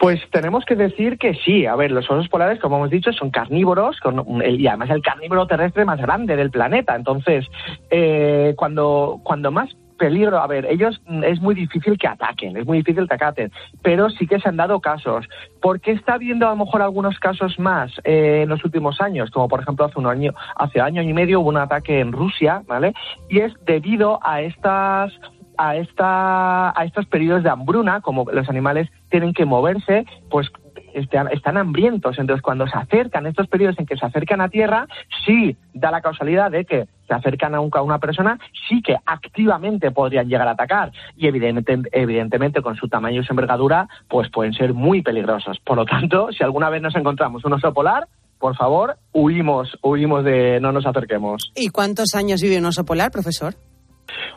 Pues tenemos que decir que sí. A ver, los osos polares, como hemos dicho, son carnívoros con el- y además el carnívoro terrestre más grande del planeta. Entonces, eh, cuando, cuando más peligro, a ver, ellos mm, es muy difícil que ataquen, es muy difícil que ataquen, pero sí que se han dado casos. ¿Por qué está habiendo a lo mejor algunos casos más eh, en los últimos años? Como por ejemplo hace un año, hace año y medio hubo un ataque en Rusia, ¿vale? Y es debido a estas a, esta, a estos periodos de hambruna, como los animales tienen que moverse, pues están, hambrientos. Entonces, cuando se acercan, estos periodos en que se acercan a tierra, sí da la causalidad de que se acercan a, un- a una persona, sí que activamente podrían llegar a atacar. Y evidentemente, evidentemente, con su tamaño y su envergadura, pues pueden ser muy peligrosos. Por lo tanto, si alguna vez nos encontramos un oso polar, por favor, huimos, huimos de no nos acerquemos. ¿Y cuántos años vive un oso polar, profesor?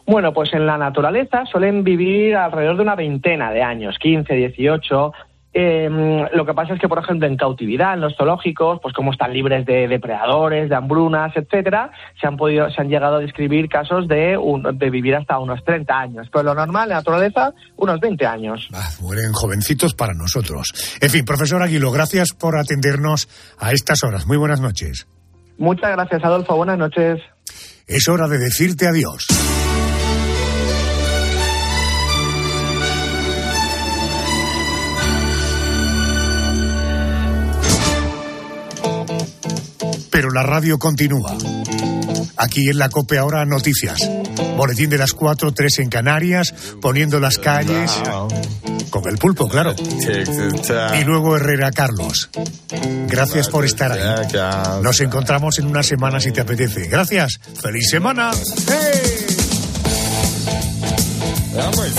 Bueno, pues en la naturaleza suelen vivir alrededor de una veintena de años, 15, 18. Eh, lo que pasa es que, por ejemplo, en cautividad, en los zoológicos, pues como están libres de depredadores, de hambrunas, etcétera, se han podido, se han llegado a describir casos de, un- de vivir hasta unos 30 años. Pero lo normal en la naturaleza, unos 20 años. Mueren jovencitos para nosotros. En fin, profesor Aguilo, gracias por atendernos a estas horas. Muy buenas noches. Muchas gracias, Adolfo. Buenas noches. Es hora de decirte adiós. La radio continúa. Aquí en la COPE ahora noticias. Boletín de las 4, 3 en Canarias, poniendo las calles. Con el pulpo, claro. Y luego Herrera Carlos. Gracias por estar ahí. Nos encontramos en una semana si te apetece. Gracias. ¡Feliz semana! If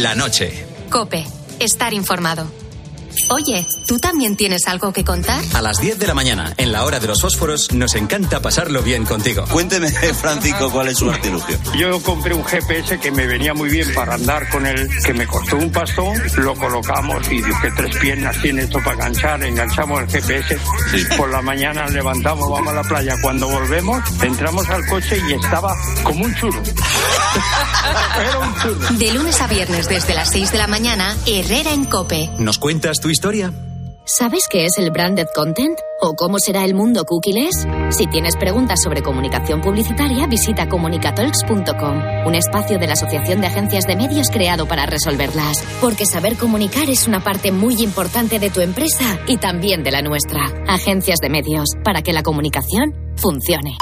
La noche. Cope. Estar informado. Oye, ¿tú también tienes algo que contar? A las 10 de la mañana, en la hora de los fósforos, nos encanta pasarlo bien contigo. Cuénteme, Francisco, cuál es su artilugio. Yo compré un GPS que me venía muy bien para andar con él, que me costó un pastón, lo colocamos y dije, tres piernas tiene esto para enganchar, enganchamos el GPS, por la mañana levantamos, vamos a la playa, cuando volvemos, entramos al coche y estaba como un churro. De lunes a viernes desde las 6 de la mañana, Herrera en Cope. ¿Nos cuentas tu historia? ¿Sabes qué es el branded content? ¿O cómo será el mundo cookieless? Si tienes preguntas sobre comunicación publicitaria, visita comunicatalks.com, un espacio de la Asociación de Agencias de Medios creado para resolverlas. Porque saber comunicar es una parte muy importante de tu empresa y también de la nuestra. Agencias de Medios, para que la comunicación funcione.